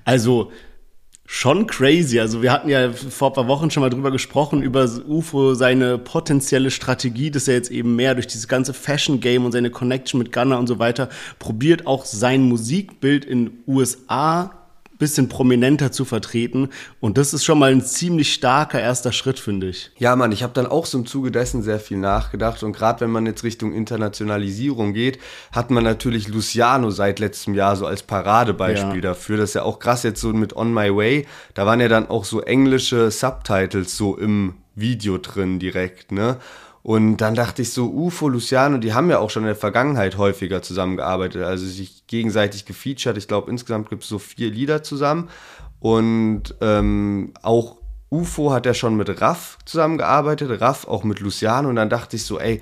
Also schon crazy. Also wir hatten ja vor ein paar Wochen schon mal drüber gesprochen, über UFO, seine potenzielle Strategie, dass er jetzt eben mehr durch dieses ganze Fashion-Game und seine Connection mit Gunner und so weiter probiert, auch sein Musikbild in USA bisschen prominenter zu vertreten. Und das ist schon mal ein ziemlich starker erster Schritt, finde ich. Ja, Mann, ich habe dann auch so im Zuge dessen sehr viel nachgedacht. Und gerade wenn man jetzt Richtung Internationalisierung geht, hat man natürlich Luciano seit letztem Jahr so als Paradebeispiel ja. dafür. Das ist ja auch krass jetzt so mit On My Way. Da waren ja dann auch so englische Subtitles so im Video drin direkt, ne? Und dann dachte ich so, UFO, Luciano, die haben ja auch schon in der Vergangenheit häufiger zusammengearbeitet, also sich gegenseitig gefeatured. Ich glaube, insgesamt gibt es so vier Lieder zusammen. Und ähm, auch UFO hat er schon mit Raff zusammengearbeitet, Raff auch mit Luciano und dann dachte ich so, ey,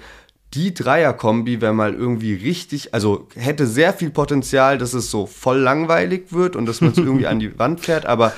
die Dreier-Kombi wäre mal irgendwie richtig, also hätte sehr viel Potenzial, dass es so voll langweilig wird und dass man es irgendwie an die Wand fährt, aber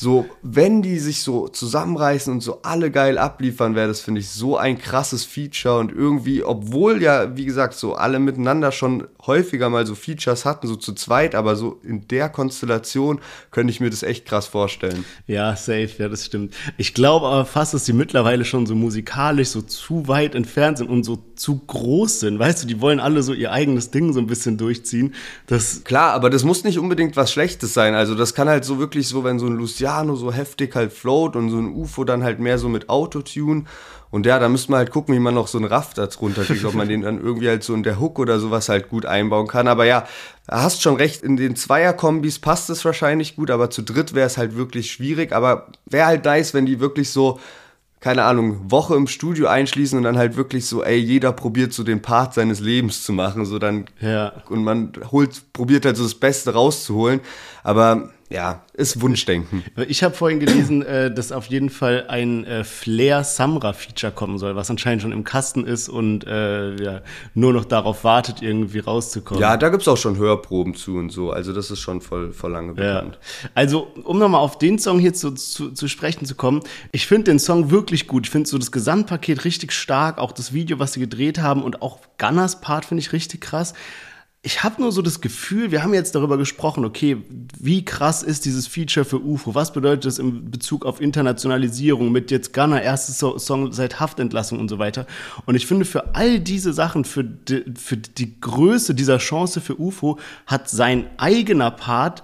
so, wenn die sich so zusammenreißen und so alle geil abliefern, wäre das, finde ich, so ein krasses Feature und irgendwie, obwohl ja, wie gesagt, so alle miteinander schon häufiger mal so Features hatten, so zu zweit, aber so in der Konstellation könnte ich mir das echt krass vorstellen. Ja, safe, ja, das stimmt. Ich glaube aber fast, dass die mittlerweile schon so musikalisch so zu weit entfernt sind und so zu groß sind. Weißt du, die wollen alle so ihr eigenes Ding so ein bisschen durchziehen. Das Klar, aber das muss nicht unbedingt was Schlechtes sein. Also das kann halt so wirklich so, wenn so ein Luciano so heftig halt float und so ein UFO dann halt mehr so mit Autotune. Und ja, da müsste man halt gucken, wie man noch so einen Raff da drunter kriegt, ob man den dann irgendwie halt so in der Hook oder sowas halt gut einbauen kann. Aber ja, hast schon recht, in den Zweierkombis passt es wahrscheinlich gut, aber zu dritt wäre es halt wirklich schwierig. Aber wäre halt nice, wenn die wirklich so keine Ahnung, Woche im Studio einschließen und dann halt wirklich so, ey, jeder probiert so den Part seines Lebens zu machen, so dann, Ja. und man holt, probiert halt so das Beste rauszuholen, aber ja, ist Wunschdenken. Ich habe vorhin gelesen, äh, dass auf jeden Fall ein äh, Flair Samra Feature kommen soll, was anscheinend schon im Kasten ist und äh, ja, nur noch darauf wartet, irgendwie rauszukommen. Ja, da gibt's auch schon Hörproben zu und so, also das ist schon voll, voll lange Ja. bekannt. Also, um nochmal auf den Song hier zu, zu, zu sprechen zu kommen, ich finde den Song wirklich gut. Ich finde so das Gesamtpaket richtig stark, auch das Video, was sie gedreht haben und auch Gunners Part finde ich richtig krass. Ich habe nur so das Gefühl, wir haben jetzt darüber gesprochen, okay, wie krass ist dieses Feature für UFO? Was bedeutet das in Bezug auf Internationalisierung mit jetzt Gunner, erstes So- Song seit Haftentlassung und so weiter? Und ich finde, für all diese Sachen, für die, für die Größe dieser Chance für UFO, hat sein eigener Part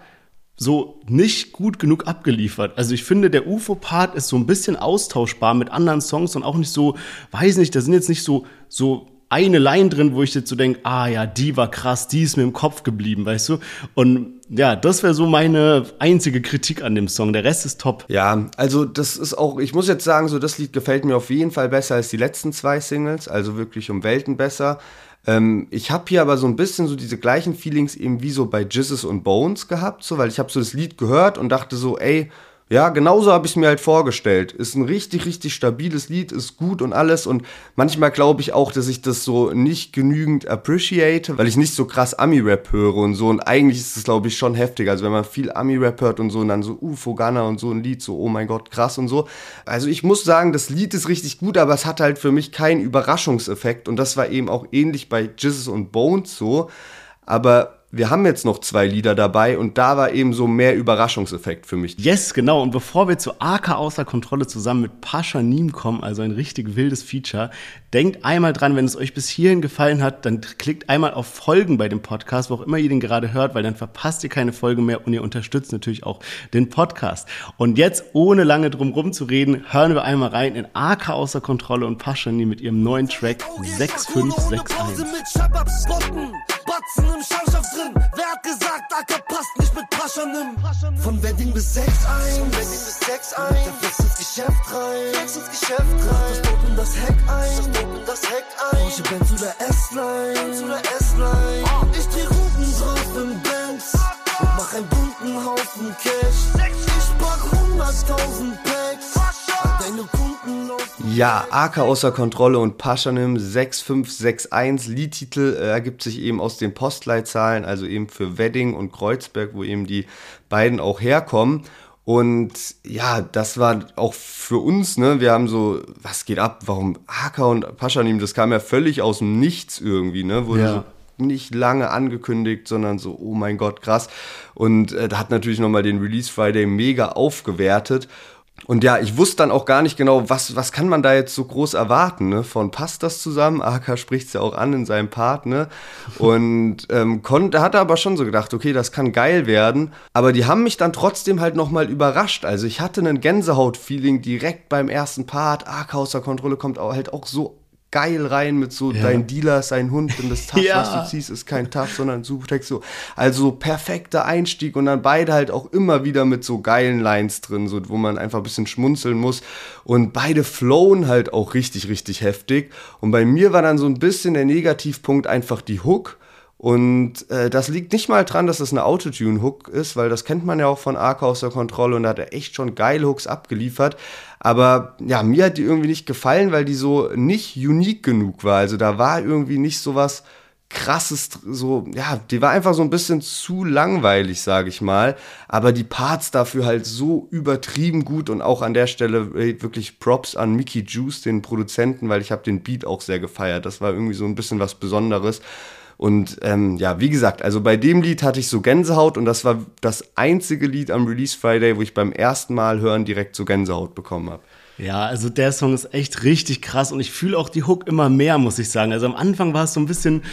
so nicht gut genug abgeliefert. Also ich finde, der UFO-Part ist so ein bisschen austauschbar mit anderen Songs und auch nicht so, weiß nicht, da sind jetzt nicht so, so eine Line drin, wo ich jetzt so denke, ah ja, die war krass, die ist mir im Kopf geblieben, weißt du? Und ja, das wäre so meine einzige Kritik an dem Song. Der Rest ist top. Ja, also das ist auch, ich muss jetzt sagen, so das Lied gefällt mir auf jeden Fall besser als die letzten zwei Singles, also wirklich um Welten besser. Ähm, ich habe hier aber so ein bisschen so diese gleichen Feelings eben wie so bei Jizzes und Bones gehabt, so, weil ich habe so das Lied gehört und dachte so, ey, ja, genauso habe ich es mir halt vorgestellt. Ist ein richtig, richtig stabiles Lied, ist gut und alles. Und manchmal glaube ich auch, dass ich das so nicht genügend appreciate, weil ich nicht so krass Ami-Rap höre und so. Und eigentlich ist es, glaube ich, schon heftig. Also wenn man viel Ami-Rap hört und so und dann so UFO Gunner und so ein Lied, so oh mein Gott, krass und so. Also ich muss sagen, das Lied ist richtig gut, aber es hat halt für mich keinen Überraschungseffekt. Und das war eben auch ähnlich bei Jizzes und Bones so. Aber wir haben jetzt noch zwei Lieder dabei und da war eben so mehr Überraschungseffekt für mich. Yes, genau. Und bevor wir zu AK außer Kontrolle zusammen mit Pascha Niem kommen, also ein richtig wildes Feature, denkt einmal dran, wenn es euch bis hierhin gefallen hat, dann klickt einmal auf Folgen bei dem Podcast, wo auch immer ihr den gerade hört, weil dann verpasst ihr keine Folge mehr und ihr unterstützt natürlich auch den Podcast. Und jetzt, ohne lange drum rumzureden, hören wir einmal rein in AK außer Kontrolle und Pascha Niem mit ihrem neuen Track 6561. Batzen im Schallschaft drin. Wer hat gesagt, Acker passt nicht mit Pascha nimm? Von Wedding bis 6 ein, Wedding bis 6 ein. Der Flex ins Geschäft rein, Flex ins Geschäft rein. Das Dope in das Heck ein, das Dope in das Heck ein. Porsche Benz oder S-Line, Benz oder S-Line. Ich dreh Runden drauf im Benz und mach einen bunten Haufen Cash. Ich pack 100.000 Packs, Ja, AK außer Kontrolle und Paschanim 6561 Liedtitel äh, ergibt sich eben aus den Postleitzahlen, also eben für Wedding und Kreuzberg, wo eben die beiden auch herkommen. Und ja, das war auch für uns, ne, wir haben so, was geht ab, warum AK und Paschanim, das kam ja völlig aus dem Nichts irgendwie, ne, wurde Ja. so nicht lange angekündigt, sondern so, oh mein Gott, krass. Und äh, da hat natürlich nochmal den Release Friday mega aufgewertet. Und ja, ich wusste dann auch gar nicht genau, was, was kann man da jetzt so groß erwarten, ne? Von passt das zusammen? AK spricht es ja auch an in seinem Part, ne? Und ähm, konnte, hatte aber schon so gedacht, okay, das kann geil werden. Aber die haben mich dann trotzdem halt nochmal überrascht. Also ich hatte einen Gänsehaut-Feeling direkt beim ersten Part. AK außer Kontrolle kommt halt auch so geil rein mit so, dein Dealer ist ein Hund und das Tasch, Ja. was du ziehst, ist kein Tasch, sondern ein Subtext. So. Also perfekter Einstieg und dann beide halt auch immer wieder mit so geilen Lines drin, so, wo man einfach ein bisschen schmunzeln muss. Und beide flowen halt auch richtig, richtig heftig. Und bei mir war dann so ein bisschen der Negativpunkt einfach die Hook. Und äh, das liegt nicht mal dran, dass es eine Autotune-Hook ist, weil das kennt man ja auch von Ark außer Kontrolle und da hat er echt schon geile Hooks abgeliefert. Aber ja, mir hat die irgendwie nicht gefallen, weil die so nicht unique genug war. Also da war irgendwie nicht so was krasses, so, ja, die war einfach so ein bisschen zu langweilig, sage ich mal. Aber die Parts dafür halt so übertrieben gut und auch an der Stelle ey, wirklich Props an Mickey Juice, den Produzenten, weil ich habe den Beat auch sehr gefeiert. Das war irgendwie so ein bisschen was Besonderes. Und ähm, ja, wie gesagt, also bei dem Lied hatte ich so Gänsehaut und das war das einzige Lied am Release Friday, wo ich beim ersten Mal hören direkt so Gänsehaut bekommen habe. Ja, also der Song ist echt richtig krass und ich fühle auch die Hook immer mehr, muss ich sagen. Also am Anfang war es so ein bisschen,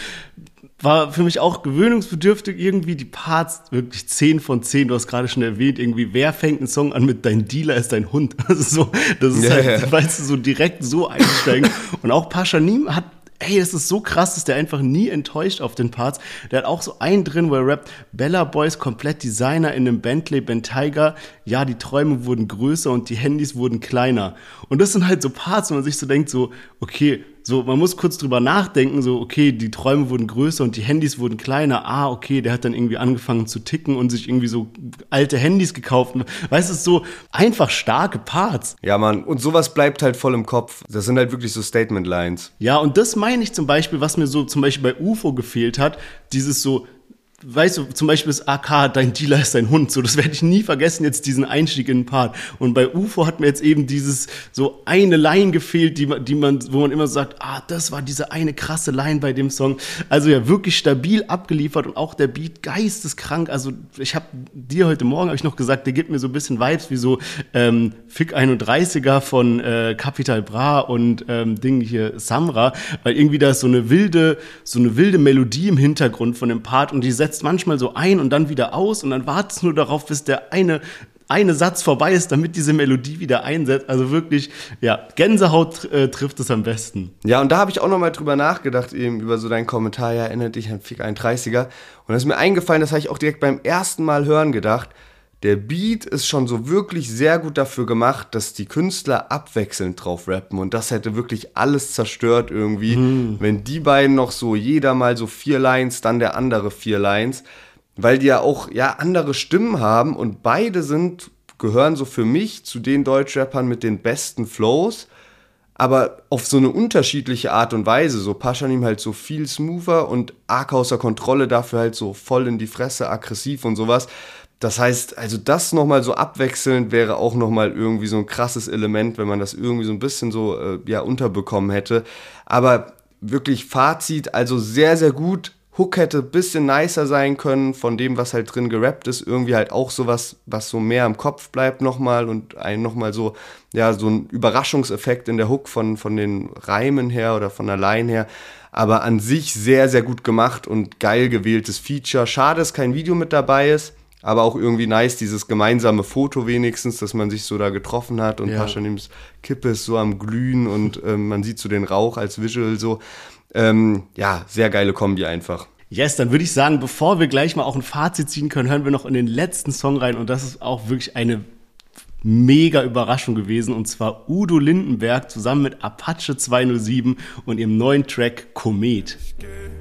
war für mich auch gewöhnungsbedürftig irgendwie, die Parts wirklich 10 von 10, du hast gerade schon erwähnt, irgendwie, wer fängt einen Song an mit Dein Dealer ist dein Hund? Also so, das ist yeah. halt, weißt du, so direkt so einsteigen. und auch Paschanim hat ey, es ist so krass, dass der einfach nie enttäuscht auf den Parts. Der hat auch so einen drin, wo er rappt, Bella Boys komplett Designer in einem Bentley Bentayga. Ja, die Träume wurden größer und die Handys wurden kleiner. Und das sind halt so Parts, wo man sich so denkt, so, okay, so, man muss kurz drüber nachdenken, so, okay, die Träume wurden größer und die Handys wurden kleiner. Ah, okay, der hat dann irgendwie angefangen zu ticken und sich irgendwie so alte Handys gekauft. Weißt du, so einfach starke Parts. Ja, Mann, und sowas bleibt halt voll im Kopf. Das sind halt wirklich so Statement-Lines. Ja, und das meine ich zum Beispiel, was mir so zum Beispiel bei UFO gefehlt hat, dieses so, weißt du, zum Beispiel das AK, dein Dealer ist dein Hund, so, das werde ich nie vergessen, jetzt diesen Einstieg in den Part. Und bei UFO hat mir jetzt eben dieses, so eine Line gefehlt, die, die man, wo man immer sagt, ah, das war diese eine krasse Line bei dem Song. Also ja, wirklich stabil abgeliefert und auch der Beat geisteskrank. Also ich habe dir heute Morgen, habe ich noch gesagt, der gibt mir so ein bisschen Vibes wie so ähm, Fick 31er von äh, Capital Bra und ähm, Ding hier Samra, weil irgendwie da ist so eine wilde, so eine wilde Melodie im Hintergrund von dem Part und die setzt setzt manchmal so ein und dann wieder aus und dann wartet es nur darauf, bis der eine eine Satz vorbei ist, damit diese Melodie wieder einsetzt. Also wirklich, ja, Gänsehaut äh, trifft es am besten. Ja, und da habe ich auch nochmal drüber nachgedacht, eben über so deinen Kommentar, ja, erinnert dich an Fick 31er. Und das ist mir eingefallen, das habe ich auch direkt beim ersten Mal hören gedacht der Beat ist schon so wirklich sehr gut dafür gemacht, dass die Künstler abwechselnd drauf rappen und das hätte wirklich alles zerstört irgendwie, mhm. wenn die beiden noch so jeder mal so vier Lines, dann der andere vier Lines, weil die ja auch ja andere Stimmen haben und beide sind gehören so für mich zu den Deutschrappern mit den besten Flows, aber auf so eine unterschiedliche Art und Weise. So Paschanim halt so viel smoother und arg außer Kontrolle dafür halt so voll in die Fresse, aggressiv und sowas. Das heißt, also das nochmal so abwechselnd wäre auch nochmal irgendwie so ein krasses Element, wenn man das irgendwie so ein bisschen so äh, ja unterbekommen hätte. Aber wirklich Fazit, also sehr, sehr gut. Hook hätte ein bisschen nicer sein können von dem, was halt drin gerappt ist. Irgendwie halt auch sowas, was so mehr im Kopf bleibt nochmal und einen nochmal so, ja, so ein Überraschungseffekt in der Hook von, von den Reimen her oder von der Line her. Aber an sich sehr, sehr gut gemacht und geil gewähltes Feature. Schade, dass kein Video mit dabei ist aber auch irgendwie nice, dieses gemeinsame Foto wenigstens, dass man sich so da getroffen hat und ja. Paschanims Kippe ist so am Glühen und ähm, man sieht so den Rauch als Visual so. Ähm, ja, sehr geile Kombi einfach. Yes, dann würde ich sagen, bevor wir gleich mal auch ein Fazit ziehen können, hören wir noch in den letzten Song rein und das ist auch wirklich eine mega Überraschung gewesen und zwar Udo Lindenberg zusammen mit Apache 207 und ihrem neuen Track Komet. Dann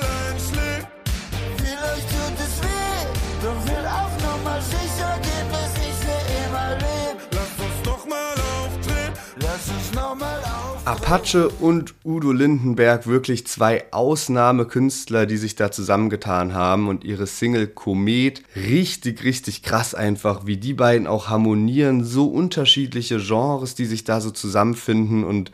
Apache und Udo Lindenberg wirklich zwei Ausnahmekünstler, die sich da zusammengetan haben und ihre Single Komet richtig, richtig krass einfach, wie die beiden auch harmonieren, so unterschiedliche Genres, die sich da so zusammenfinden und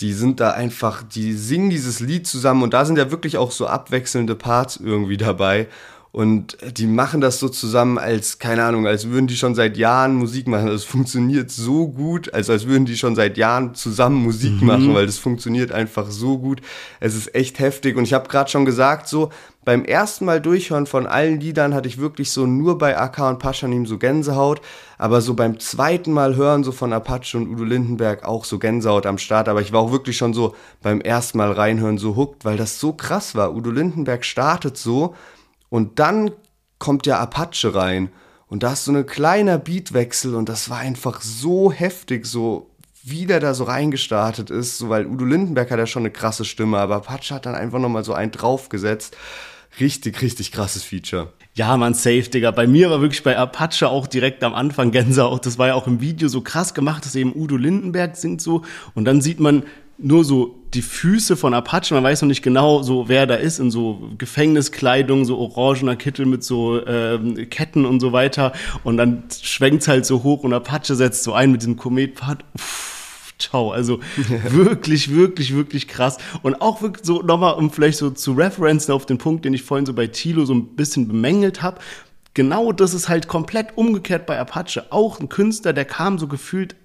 die sind da einfach, die singen dieses Lied zusammen und da sind ja wirklich auch so abwechselnde Parts irgendwie dabei Und die machen das so zusammen als, keine Ahnung, als würden die schon seit Jahren Musik machen. Das funktioniert so gut, als als würden die schon seit Jahren zusammen Musik mhm. machen, weil das funktioniert einfach so gut. Es ist echt heftig. Und ich habe gerade schon gesagt, so beim ersten Mal durchhören von allen Liedern hatte ich wirklich so nur bei AK und Paschanim so Gänsehaut. Aber so beim zweiten Mal hören so von Apache und Udo Lindenberg auch so Gänsehaut am Start. Aber ich war auch wirklich schon so beim ersten Mal reinhören so hooked, weil das so krass war. Udo Lindenberg startet so und dann kommt ja Apache rein. Und da ist so ein kleiner Beatwechsel und das war einfach so heftig, so wie der da so reingestartet ist, so, weil Udo Lindenberg hat ja schon eine krasse Stimme, aber Apache hat dann einfach nochmal so einen draufgesetzt. Richtig, richtig krasses Feature. Ja, man, safe, Digga. Bei mir war wirklich bei Apache auch direkt am Anfang Gänsehaut. Das war ja auch im Video so krass gemacht, dass eben Udo Lindenberg singt so. Und dann sieht man nur so die Füße von Apache, man weiß noch nicht genau so, wer da ist, in so Gefängniskleidung, so orangener Kittel mit so ähm, Ketten und so weiter. Und dann schwenkt's halt so hoch und Apache setzt so ein mit diesem Kometpfad. Ciao. Also wirklich, wirklich, wirklich krass. Und auch wirklich so nochmal, um vielleicht so zu referenzen auf den Punkt, den ich vorhin so bei Tilo so ein bisschen bemängelt habe. Genau das ist halt komplett umgekehrt bei Apache. Auch ein Künstler, der kam so gefühlt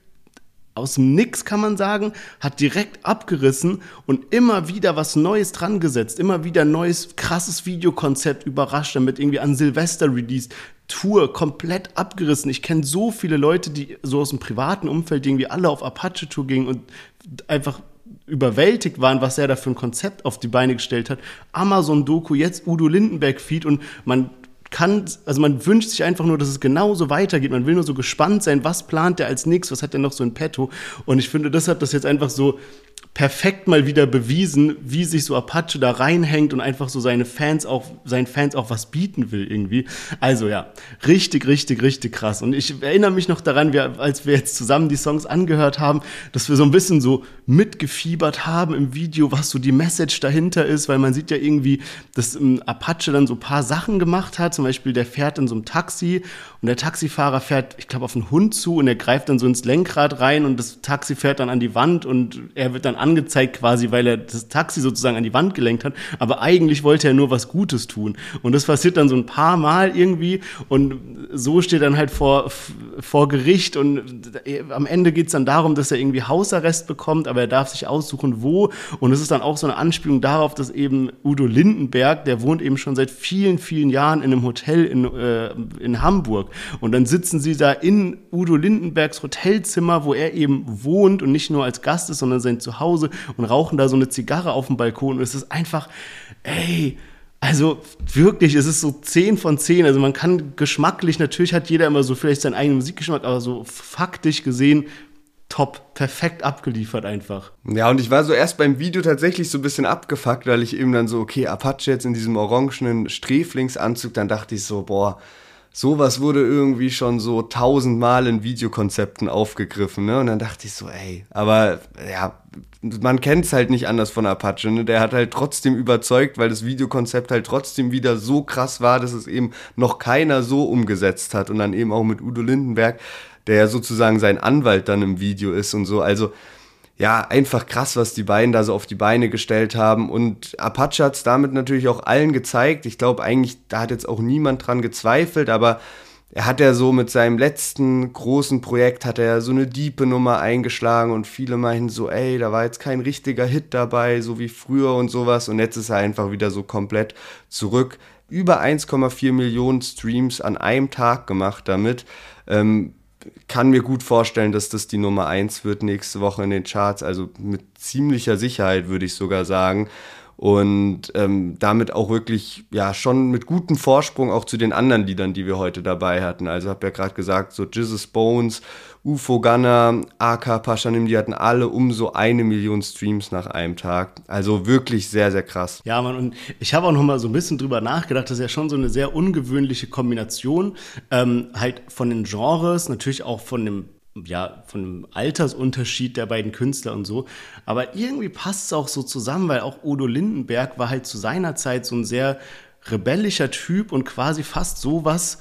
aus dem Nix, kann man sagen, hat direkt abgerissen und immer wieder was Neues dran gesetzt, immer wieder neues, krasses Videokonzept überrascht, damit irgendwie an Silvester released, Tour komplett abgerissen. Ich kenne so viele Leute, die so aus dem privaten Umfeld irgendwie alle auf Apache-Tour gingen und einfach überwältigt waren, was er da für ein Konzept auf die Beine gestellt hat. Amazon-Doku, jetzt Udo Lindenberg-Feed und man kann, also man wünscht sich einfach nur, dass es genauso weitergeht. Man will nur so gespannt sein, was plant er als nächstes, was hat er noch so in petto. Und ich finde, das hat das jetzt einfach so perfekt mal wieder bewiesen, wie sich so Apache da reinhängt und einfach so seine Fans auch, seinen Fans auch was bieten will irgendwie. Also ja, richtig, richtig, richtig krass. Und ich erinnere mich noch daran, wir, als wir jetzt zusammen die Songs angehört haben, dass wir so ein bisschen so mitgefiebert haben im Video, was so die Message dahinter ist, weil man sieht ja irgendwie, dass ähm, Apache dann so paar Sachen gemacht hat. Zum Beispiel, der fährt in so einem Taxi und der Taxifahrer fährt, ich glaube, auf einen Hund zu und er greift dann so ins Lenkrad rein und das Taxi fährt dann an die Wand und er wird dann angezeigt quasi, weil er das Taxi sozusagen an die Wand gelenkt hat. Aber eigentlich wollte er nur was Gutes tun. Und das passiert dann so ein paar Mal irgendwie. Und so steht dann halt vor, vor Gericht. Und am Ende geht es dann darum, dass er irgendwie Hausarrest bekommt, aber er darf sich aussuchen, wo. Und es ist dann auch so eine Anspielung darauf, dass eben Udo Lindenberg, der wohnt eben schon seit vielen, vielen Jahren in einem Hotel in, äh, in Hamburg. Und dann sitzen sie da in Udo Lindenbergs Hotelzimmer, wo er eben wohnt und nicht nur als Gast ist, sondern sein Zuhause Hause und rauchen da so eine Zigarre auf dem Balkon. Und es ist einfach, ey, also wirklich, es ist so 10 von 10. Also man kann geschmacklich, natürlich hat jeder immer so vielleicht seinen eigenen Musikgeschmack, aber so faktisch gesehen, top, perfekt abgeliefert einfach. Ja, und ich war so erst beim Video tatsächlich so ein bisschen abgefuckt, weil ich eben dann so, okay, Apache jetzt in diesem orangenen Sträflingsanzug, dann dachte ich so, boah, sowas wurde irgendwie schon so tausendmal in Videokonzepten aufgegriffen, ne? Und dann dachte ich so, ey, aber ja, man kennt es halt nicht anders von Apache, ne? Der hat halt trotzdem überzeugt, weil das Videokonzept halt trotzdem wieder so krass war, dass es eben noch keiner so umgesetzt hat. Und dann eben auch mit Udo Lindenberg, der ja sozusagen sein Anwalt dann im Video ist und so. Also, ja, einfach krass, was die beiden da so auf die Beine gestellt haben. Und Apache hat es damit natürlich auch allen gezeigt. Ich glaube eigentlich, da hat jetzt auch niemand dran gezweifelt, aber er hat ja so mit seinem letzten großen Projekt hat er so eine diepe Nummer eingeschlagen und viele meinen so, ey, da war jetzt kein richtiger Hit dabei, so wie früher und sowas. Und jetzt ist er einfach wieder so komplett zurück. Über 1,4 Millionen Streams an einem Tag gemacht damit. Ähm, kann mir gut vorstellen, dass das die Nummer 1 wird nächste Woche in den Charts. Also mit ziemlicher Sicherheit würde ich sogar sagen und ähm, damit auch wirklich ja schon mit gutem Vorsprung auch zu den anderen Liedern, die wir heute dabei hatten. Also habe ja gerade gesagt, so Jesus Bones, UFO Gunner, AK Paschanim, die hatten alle um so eine Million Streams nach einem Tag. Also wirklich sehr, sehr krass. Ja, man, und ich habe auch noch mal so ein bisschen drüber nachgedacht, das ist ja schon so eine sehr ungewöhnliche Kombination, ähm, halt von den Genres, natürlich auch von dem ja, von dem Altersunterschied der beiden Künstler und so. Aber irgendwie passt es auch so zusammen, weil auch Udo Lindenberg war halt zu seiner Zeit so ein sehr rebellischer Typ und quasi fast sowas,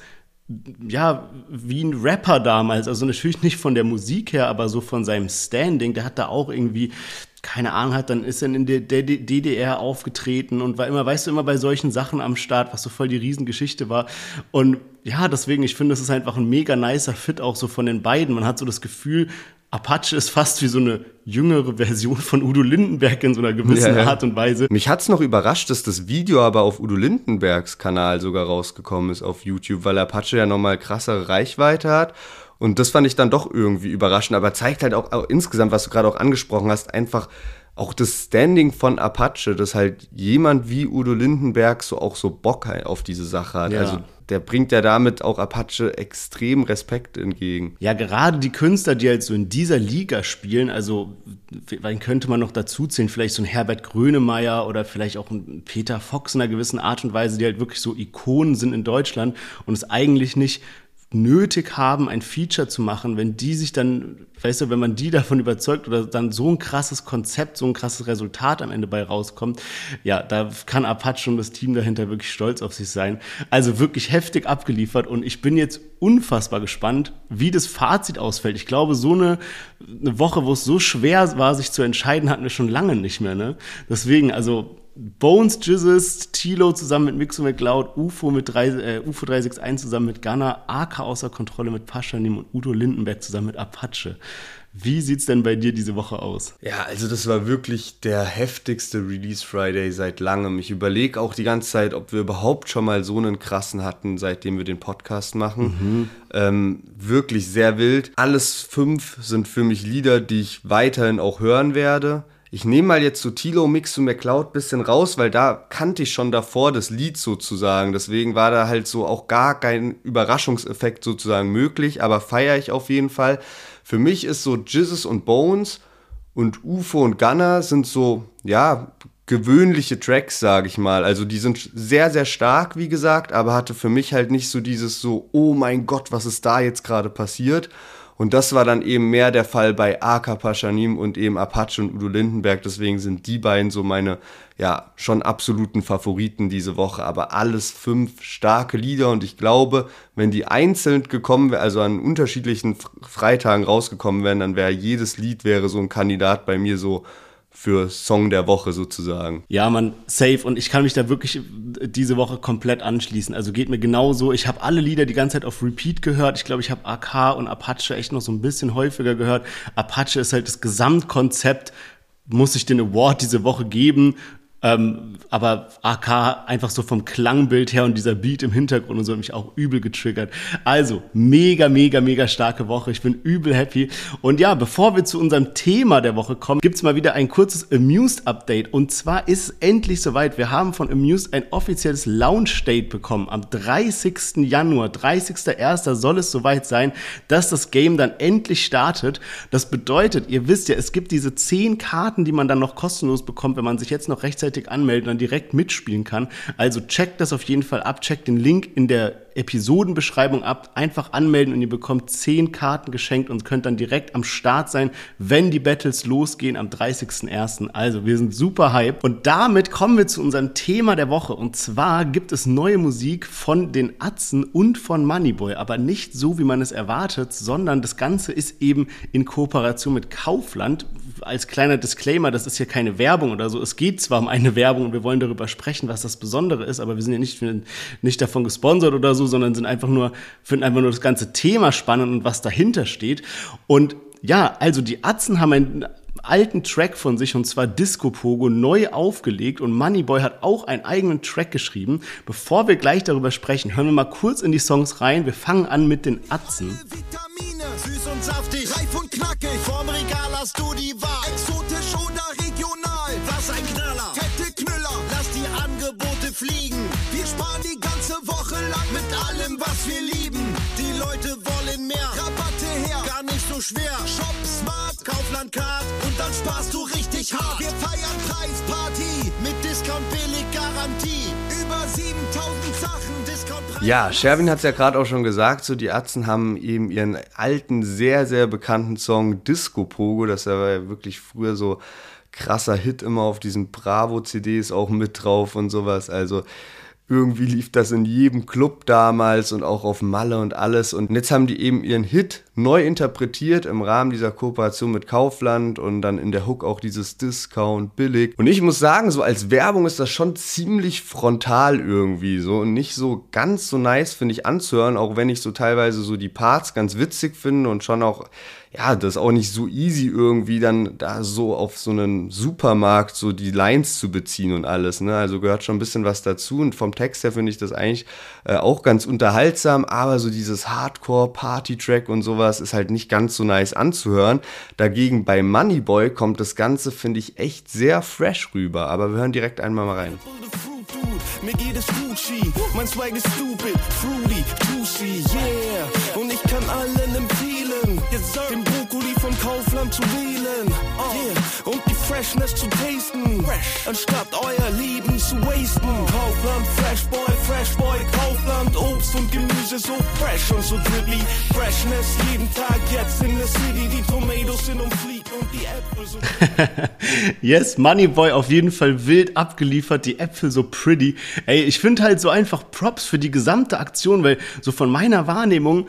ja, wie ein Rapper damals. Also natürlich nicht von der Musik her, aber so von seinem Standing. Der hat da auch irgendwie keine Ahnung hat, dann ist er in der DDR aufgetreten und war immer, weißt du, immer bei solchen Sachen am Start, was so voll die Riesengeschichte war. Und ja, deswegen, ich finde, es ist einfach ein mega nicer Fit auch so von den beiden. Man hat so das Gefühl, Apache ist fast wie so eine jüngere Version von Udo Lindenberg in so einer gewissen ja, ja. Art und Weise. Mich hat's noch überrascht, dass das Video aber auf Udo Lindenbergs Kanal sogar rausgekommen ist auf YouTube, weil Apache ja nochmal krassere Reichweite hat. Und das fand ich dann doch irgendwie überraschend, aber zeigt halt auch, auch insgesamt, was du gerade auch angesprochen hast, einfach auch das Standing von Apache, dass halt jemand wie Udo Lindenberg so auch so Bock halt auf diese Sache hat. Ja. Also der bringt ja damit auch Apache extrem Respekt entgegen. Ja, gerade die Künstler, die halt so in dieser Liga spielen, also wen könnte man noch dazu zählen? Vielleicht so ein Herbert Grönemeyer oder vielleicht auch ein Peter Fox in einer gewissen Art und Weise, die halt wirklich so Ikonen sind in Deutschland und es eigentlich nicht nötig haben, ein Feature zu machen, wenn die sich dann, weißt du, wenn man die davon überzeugt oder dann so ein krasses Konzept, so ein krasses Resultat am Ende bei rauskommt, ja, da kann Apache und das Team dahinter wirklich stolz auf sich sein. Also wirklich heftig abgeliefert und ich bin jetzt unfassbar gespannt, wie das Fazit ausfällt. Ich glaube, so eine, eine Woche, wo es so schwer war, sich zu entscheiden, hatten wir schon lange nicht mehr, ne? Deswegen, also Bones, Jizzes, Tilo zusammen mit Mixo McLeod, UFO mit 3, äh, UFO 361 zusammen mit Gunner, AK außer Kontrolle mit Paschanim und Udo Lindenberg zusammen mit Apache. Wie sieht's denn bei dir diese Woche aus? Ja, also das war wirklich der heftigste Release Friday seit langem. Ich überlege auch die ganze Zeit, ob wir überhaupt schon mal so einen krassen hatten, seitdem wir den Podcast machen. Mhm. Ähm, wirklich sehr wild. Alles fünf sind für mich Lieder, die ich weiterhin auch hören werde. Ich nehme mal jetzt so Tilo Mix zu McCloud bisschen raus, weil da kannte ich schon davor das Lied sozusagen. Deswegen war da halt so auch gar kein Überraschungseffekt sozusagen möglich, aber feiere ich auf jeden Fall. Für mich ist so Jizzes und Bones und UFO und Gunner sind so, ja, gewöhnliche Tracks, sage ich mal. Also die sind sehr, sehr stark, wie gesagt, aber hatte für mich halt nicht so dieses so, oh mein Gott, was ist da jetzt gerade passiert? Und das war dann eben mehr der Fall bei Aka Paschanim und eben Apache und Udo Lindenberg. Deswegen sind die beiden so meine, ja, schon absoluten Favoriten diese Woche. Aber alles fünf starke Lieder und ich glaube, wenn die einzeln gekommen wären, also an unterschiedlichen Freitagen rausgekommen wären, dann wäre jedes Lied wäre so ein Kandidat bei mir so für Song der Woche sozusagen. Ja, man, safe. Und ich kann mich da wirklich diese Woche komplett anschließen. Also geht mir genauso. Ich habe alle Lieder die ganze Zeit auf Repeat gehört. Ich glaube, ich habe AK und Apache echt noch so ein bisschen häufiger gehört. Apache ist halt das Gesamtkonzept muss ich den Award diese Woche geben. Ähm, aber AK einfach so vom Klangbild her und dieser Beat im Hintergrund und so hat mich auch übel getriggert. Also, mega, mega, mega starke Woche. Ich bin übel happy. Und ja, bevor wir zu unserem Thema der Woche kommen, gibt's mal wieder ein kurzes Amused-Update. Und zwar ist es endlich soweit. Wir haben von Amused ein offizielles Launch-Date bekommen. Am 30. Januar, 30.01. soll es soweit sein, dass das Game dann endlich startet. Das bedeutet, ihr wisst ja, es gibt diese 10 Karten, die man dann noch kostenlos bekommt, wenn man sich jetzt noch rechtzeitig rechtzeitig anmelden und dann direkt mitspielen kann. Also checkt das auf jeden Fall ab, checkt den Link in der Episodenbeschreibung ab, einfach anmelden und ihr bekommt 10 Karten geschenkt und könnt dann direkt am Start sein, wenn die Battles losgehen am 30.01. Also wir sind super hype und damit kommen wir zu unserem Thema der Woche und zwar gibt es neue Musik von den Atzen und von Moneyboy, aber nicht so, wie man es erwartet, sondern das Ganze ist eben in Kooperation mit Kaufland. Als kleiner Disclaimer, das ist hier keine Werbung oder so. Es geht zwar um eine Werbung und wir wollen darüber sprechen, was das Besondere ist, aber wir sind ja nicht, nicht davon gesponsert oder so, sondern sind einfach nur, finden einfach nur das ganze Thema spannend und was dahinter steht. Und ja, also die Atzen haben einen alten Track von sich und zwar Disco Pogo neu aufgelegt und Moneyboy hat auch einen eigenen Track geschrieben. Bevor wir gleich darüber sprechen, hören wir mal kurz in die Songs rein. Wir fangen an mit den Atzen. Vitamine, süß und saftig, knackig, vorm Regal hast du die Wahl. Exotisch oder regional, was ein Knaller. Fette Knüller, lass die Angebote fliegen. Wir sparen die ganze Woche lang mit allem, was wir lieben. Die Leute wollen mehr. Rabatte her, gar nicht so schwer. Shop Smart, Kaufland Card und dann sparst du richtig hart. Wir feiern Preisparty mit Discount billig Garantie. Über 7000 Sachen Discount Preis. Ja, Sherwin hat es ja gerade auch schon gesagt, so die Atzen haben eben ihren alten, sehr, sehr bekannten Song Disco Pogo, das war ja wirklich früher so krasser Hit immer auf diesen Bravo-CDs auch mit drauf und sowas. Also irgendwie lief das in jedem Club damals und auch auf Malle und alles. Und jetzt haben die eben ihren Hit neu interpretiert im Rahmen dieser Kooperation mit Kaufland und dann in der Hook auch dieses Discount billig. Und ich muss sagen, so als Werbung ist das schon ziemlich frontal irgendwie so und nicht so ganz so nice, finde ich, anzuhören, auch wenn ich so teilweise so die Parts ganz witzig finde und schon auch ja, das ist auch nicht so easy irgendwie dann da so auf so einen Supermarkt so die Lines zu beziehen und alles, ne? Also gehört schon ein bisschen was dazu und vom Text her finde ich das eigentlich äh, auch ganz unterhaltsam, aber so dieses Hardcore Party Track und sowas ist halt nicht ganz so nice anzuhören. Dagegen bei Moneyboy kommt das Ganze finde ich echt sehr fresh rüber, aber wir hören direkt einmal mal rein. Mir geht es Gucci, mein Swag ist stupid, fruity, juicy, yeah. Und ich kann allen empfehlen, den Brokkoli von Kaufland zu wählen, yeah. Freshness zu tasten, Fresh. anstatt euer Leben zu wasten. Kaufland, Freshboy, Freshboy, Kaufland, Obst und Gemüse so fresh und so dribbly. Freshness jeden Tag jetzt in der City, die Tomatoes sind um Fleet und die Äpfel so. yes, Moneyboy auf jeden Fall wild abgeliefert, die Äpfel so pretty. Ey, ich finde halt so einfach Props für die gesamte Aktion, weil so von meiner Wahrnehmung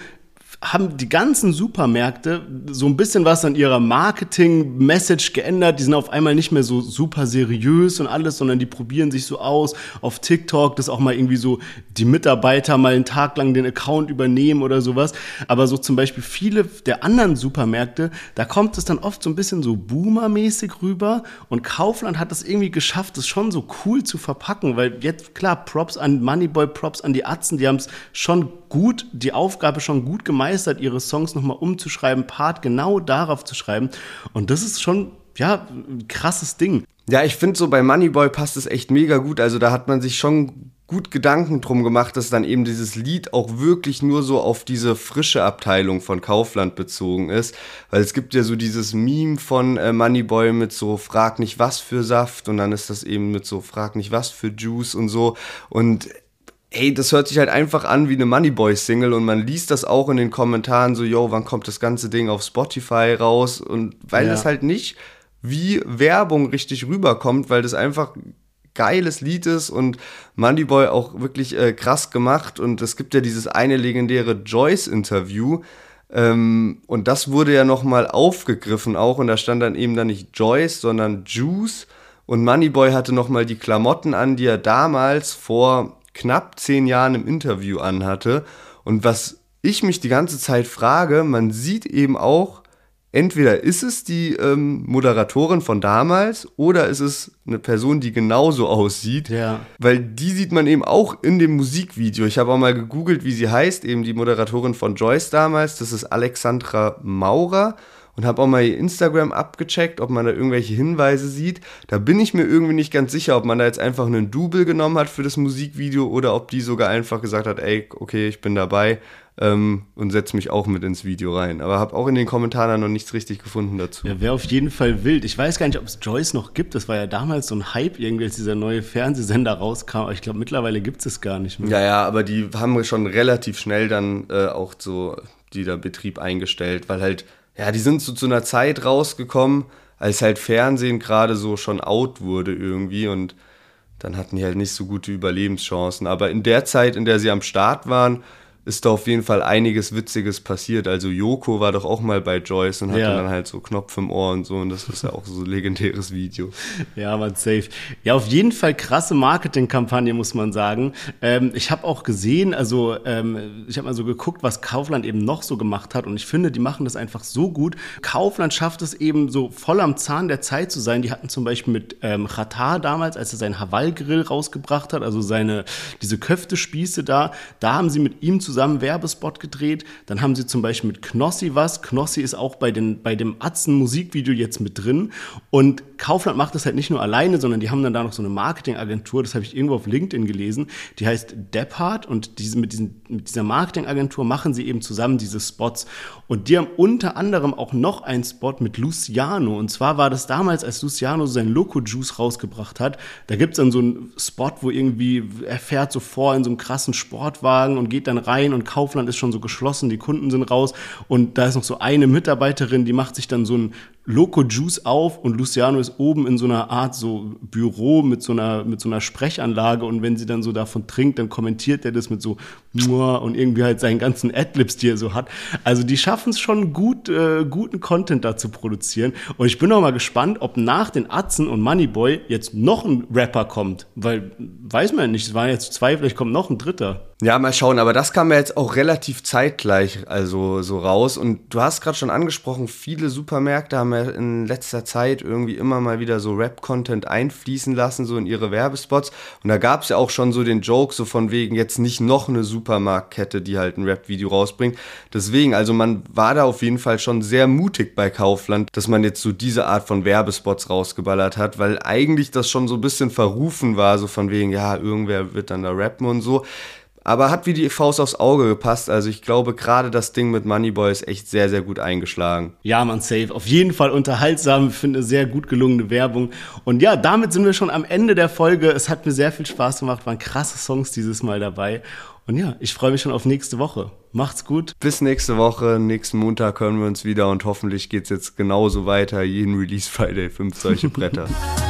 haben die ganzen Supermärkte so ein bisschen was an ihrer Marketing-Message geändert. Die sind auf einmal nicht mehr so super seriös und alles, sondern die probieren sich so aus auf TikTok, dass auch mal irgendwie so die Mitarbeiter mal einen Tag lang den Account übernehmen oder sowas. Aber so zum Beispiel viele der anderen Supermärkte, da kommt es dann oft so ein bisschen so Boomer-mäßig rüber und Kaufland hat das irgendwie geschafft, es schon so cool zu verpacken, weil jetzt, klar, Props an Moneyboy, Props an die Atzen, die haben es schon gut, die Aufgabe schon gut gemeistert, ihre Songs nochmal umzuschreiben, Part genau darauf zu schreiben. Und das ist schon, ja, ein krasses Ding. Ja, ich finde so bei Moneyboy passt es echt mega gut. Also da hat man sich schon gut Gedanken drum gemacht, dass dann eben dieses Lied auch wirklich nur so auf diese frische Abteilung von Kaufland bezogen ist. Weil es gibt ja so dieses Meme von äh, Moneyboy mit so Frag nicht was für Saft und dann ist das eben mit so Frag nicht was für Juice und so. Und ey, das hört sich halt einfach an wie eine Moneyboy-Single und man liest das auch in den Kommentaren so, yo, wann kommt das ganze Ding auf Spotify raus? Und weil ja. das halt nicht wie Werbung richtig rüberkommt, weil das einfach geiles Lied ist und Moneyboy auch wirklich äh, krass gemacht und es gibt ja dieses eine legendäre Joyce-Interview ähm, und das wurde ja nochmal aufgegriffen auch und da stand dann eben dann nicht Joyce, sondern Juice und Moneyboy hatte nochmal die Klamotten an, die er damals vor knapp zehn Jahren im Interview anhatte. Und was ich mich die ganze Zeit frage, man sieht eben auch, entweder ist es die ähm, Moderatorin von damals oder ist es eine Person, die genauso aussieht. Ja. Weil die sieht man eben auch in dem Musikvideo. Ich habe auch mal gegoogelt, wie sie heißt, eben die Moderatorin von Joyce damals. Das ist Alexandra Maurer und habe auch mal ihr Instagram abgecheckt, ob man da irgendwelche Hinweise sieht. Da bin ich mir irgendwie nicht ganz sicher, ob man da jetzt einfach einen Double genommen hat für das Musikvideo oder ob die sogar einfach gesagt hat, ey, okay, ich bin dabei ähm, und setze mich auch mit ins Video rein. Aber habe auch in den Kommentaren noch nichts richtig gefunden dazu. Ja, wäre auf jeden Fall wild. Ich weiß gar nicht, ob es Joyce noch gibt. Das war ja damals so ein Hype, irgendwie, als dieser neue Fernsehsender rauskam. Aber ich glaube, mittlerweile gibt es es gar nicht mehr. Ja, ja, aber die haben schon relativ schnell dann äh, auch so dieser Betrieb eingestellt, weil halt ja, die sind so zu einer Zeit rausgekommen, als halt Fernsehen gerade so schon out wurde irgendwie und dann hatten die halt nicht so gute Überlebenschancen. Aber in der Zeit, in der sie am Start waren, ist da auf jeden Fall einiges Witziges passiert. Also Joko war doch auch mal bei Joyce und hatte ja. dann halt so Knopf im Ohr und so und das ist ja auch so ein legendäres Video. Ja, man safe. Ja, auf jeden Fall krasse Marketingkampagne, muss man sagen. Ähm, ich habe auch gesehen, also ähm, ich habe mal so geguckt, was Kaufland eben noch so gemacht hat und ich finde, die machen das einfach so gut. Kaufland schafft es eben so voll am Zahn der Zeit zu sein. Die hatten zum Beispiel mit ähm, Qatar damals, als er seinen Haval-Grill rausgebracht hat, also seine, diese Köftespieße da, da haben sie mit ihm zusammen zusammen Werbespot gedreht. Dann haben sie zum Beispiel mit Knossi was. Knossi ist auch bei, den, bei dem Atzen-Musikvideo jetzt mit drin. Und Kaufland macht das halt nicht nur alleine, sondern die haben dann da noch so eine Marketingagentur, das habe ich irgendwo auf LinkedIn gelesen, die heißt Depart und diese, mit, diesen, mit dieser Marketingagentur machen sie eben zusammen diese Spots. Und die haben unter anderem auch noch einen Spot mit Luciano. Und zwar war das damals, als Luciano sein Loco Juice rausgebracht hat. Da gibt es dann so einen Spot, wo irgendwie er fährt so vor in so einem krassen Sportwagen und geht dann rein und Kaufland ist schon so geschlossen, die Kunden sind raus und da ist noch so eine Mitarbeiterin, die macht sich dann so ein Loco Juice auf und Luciano ist oben in so einer Art so Büro mit so einer, mit so einer Sprechanlage und wenn sie dann so davon trinkt, dann kommentiert er das mit so und irgendwie halt seinen ganzen Adlibs, die er so hat. Also die schaffen es schon gut, äh, guten Content da zu produzieren und ich bin auch mal gespannt, ob nach den Atzen und Moneyboy jetzt noch ein Rapper kommt, weil weiß man ja nicht, es waren jetzt zwei, vielleicht kommt noch ein dritter. Ja, mal schauen, aber das kam ja jetzt auch relativ zeitgleich also so raus und du hast gerade schon angesprochen, viele Supermärkte haben in letzter Zeit irgendwie immer mal wieder so Rap-Content einfließen lassen, so in ihre Werbespots und da gab es ja auch schon so den Joke, so von wegen jetzt nicht noch eine Supermarktkette, die halt ein Rap-Video rausbringt. Deswegen, also man war da auf jeden Fall schon sehr mutig bei Kaufland, dass man jetzt so diese Art von Werbespots rausgeballert hat, weil eigentlich das schon so ein bisschen verrufen war, so von wegen, ja, irgendwer wird dann da rappen und so. Aber hat wie die Faust aufs Auge gepasst. Also ich glaube, gerade das Ding mit Moneyboy ist echt sehr, sehr gut eingeschlagen. Ja, man, safe. Auf jeden Fall unterhaltsam. Ich finde sehr gut gelungene Werbung. Und ja, damit sind wir schon am Ende der Folge. Es hat mir sehr viel Spaß gemacht. Waren krasse Songs dieses Mal dabei. Und ja, ich freue mich schon auf nächste Woche. Macht's gut. Bis nächste Woche. Nächsten Montag hören wir uns wieder und hoffentlich geht's jetzt genauso weiter. Jeden Release Friday fünf solche Bretter.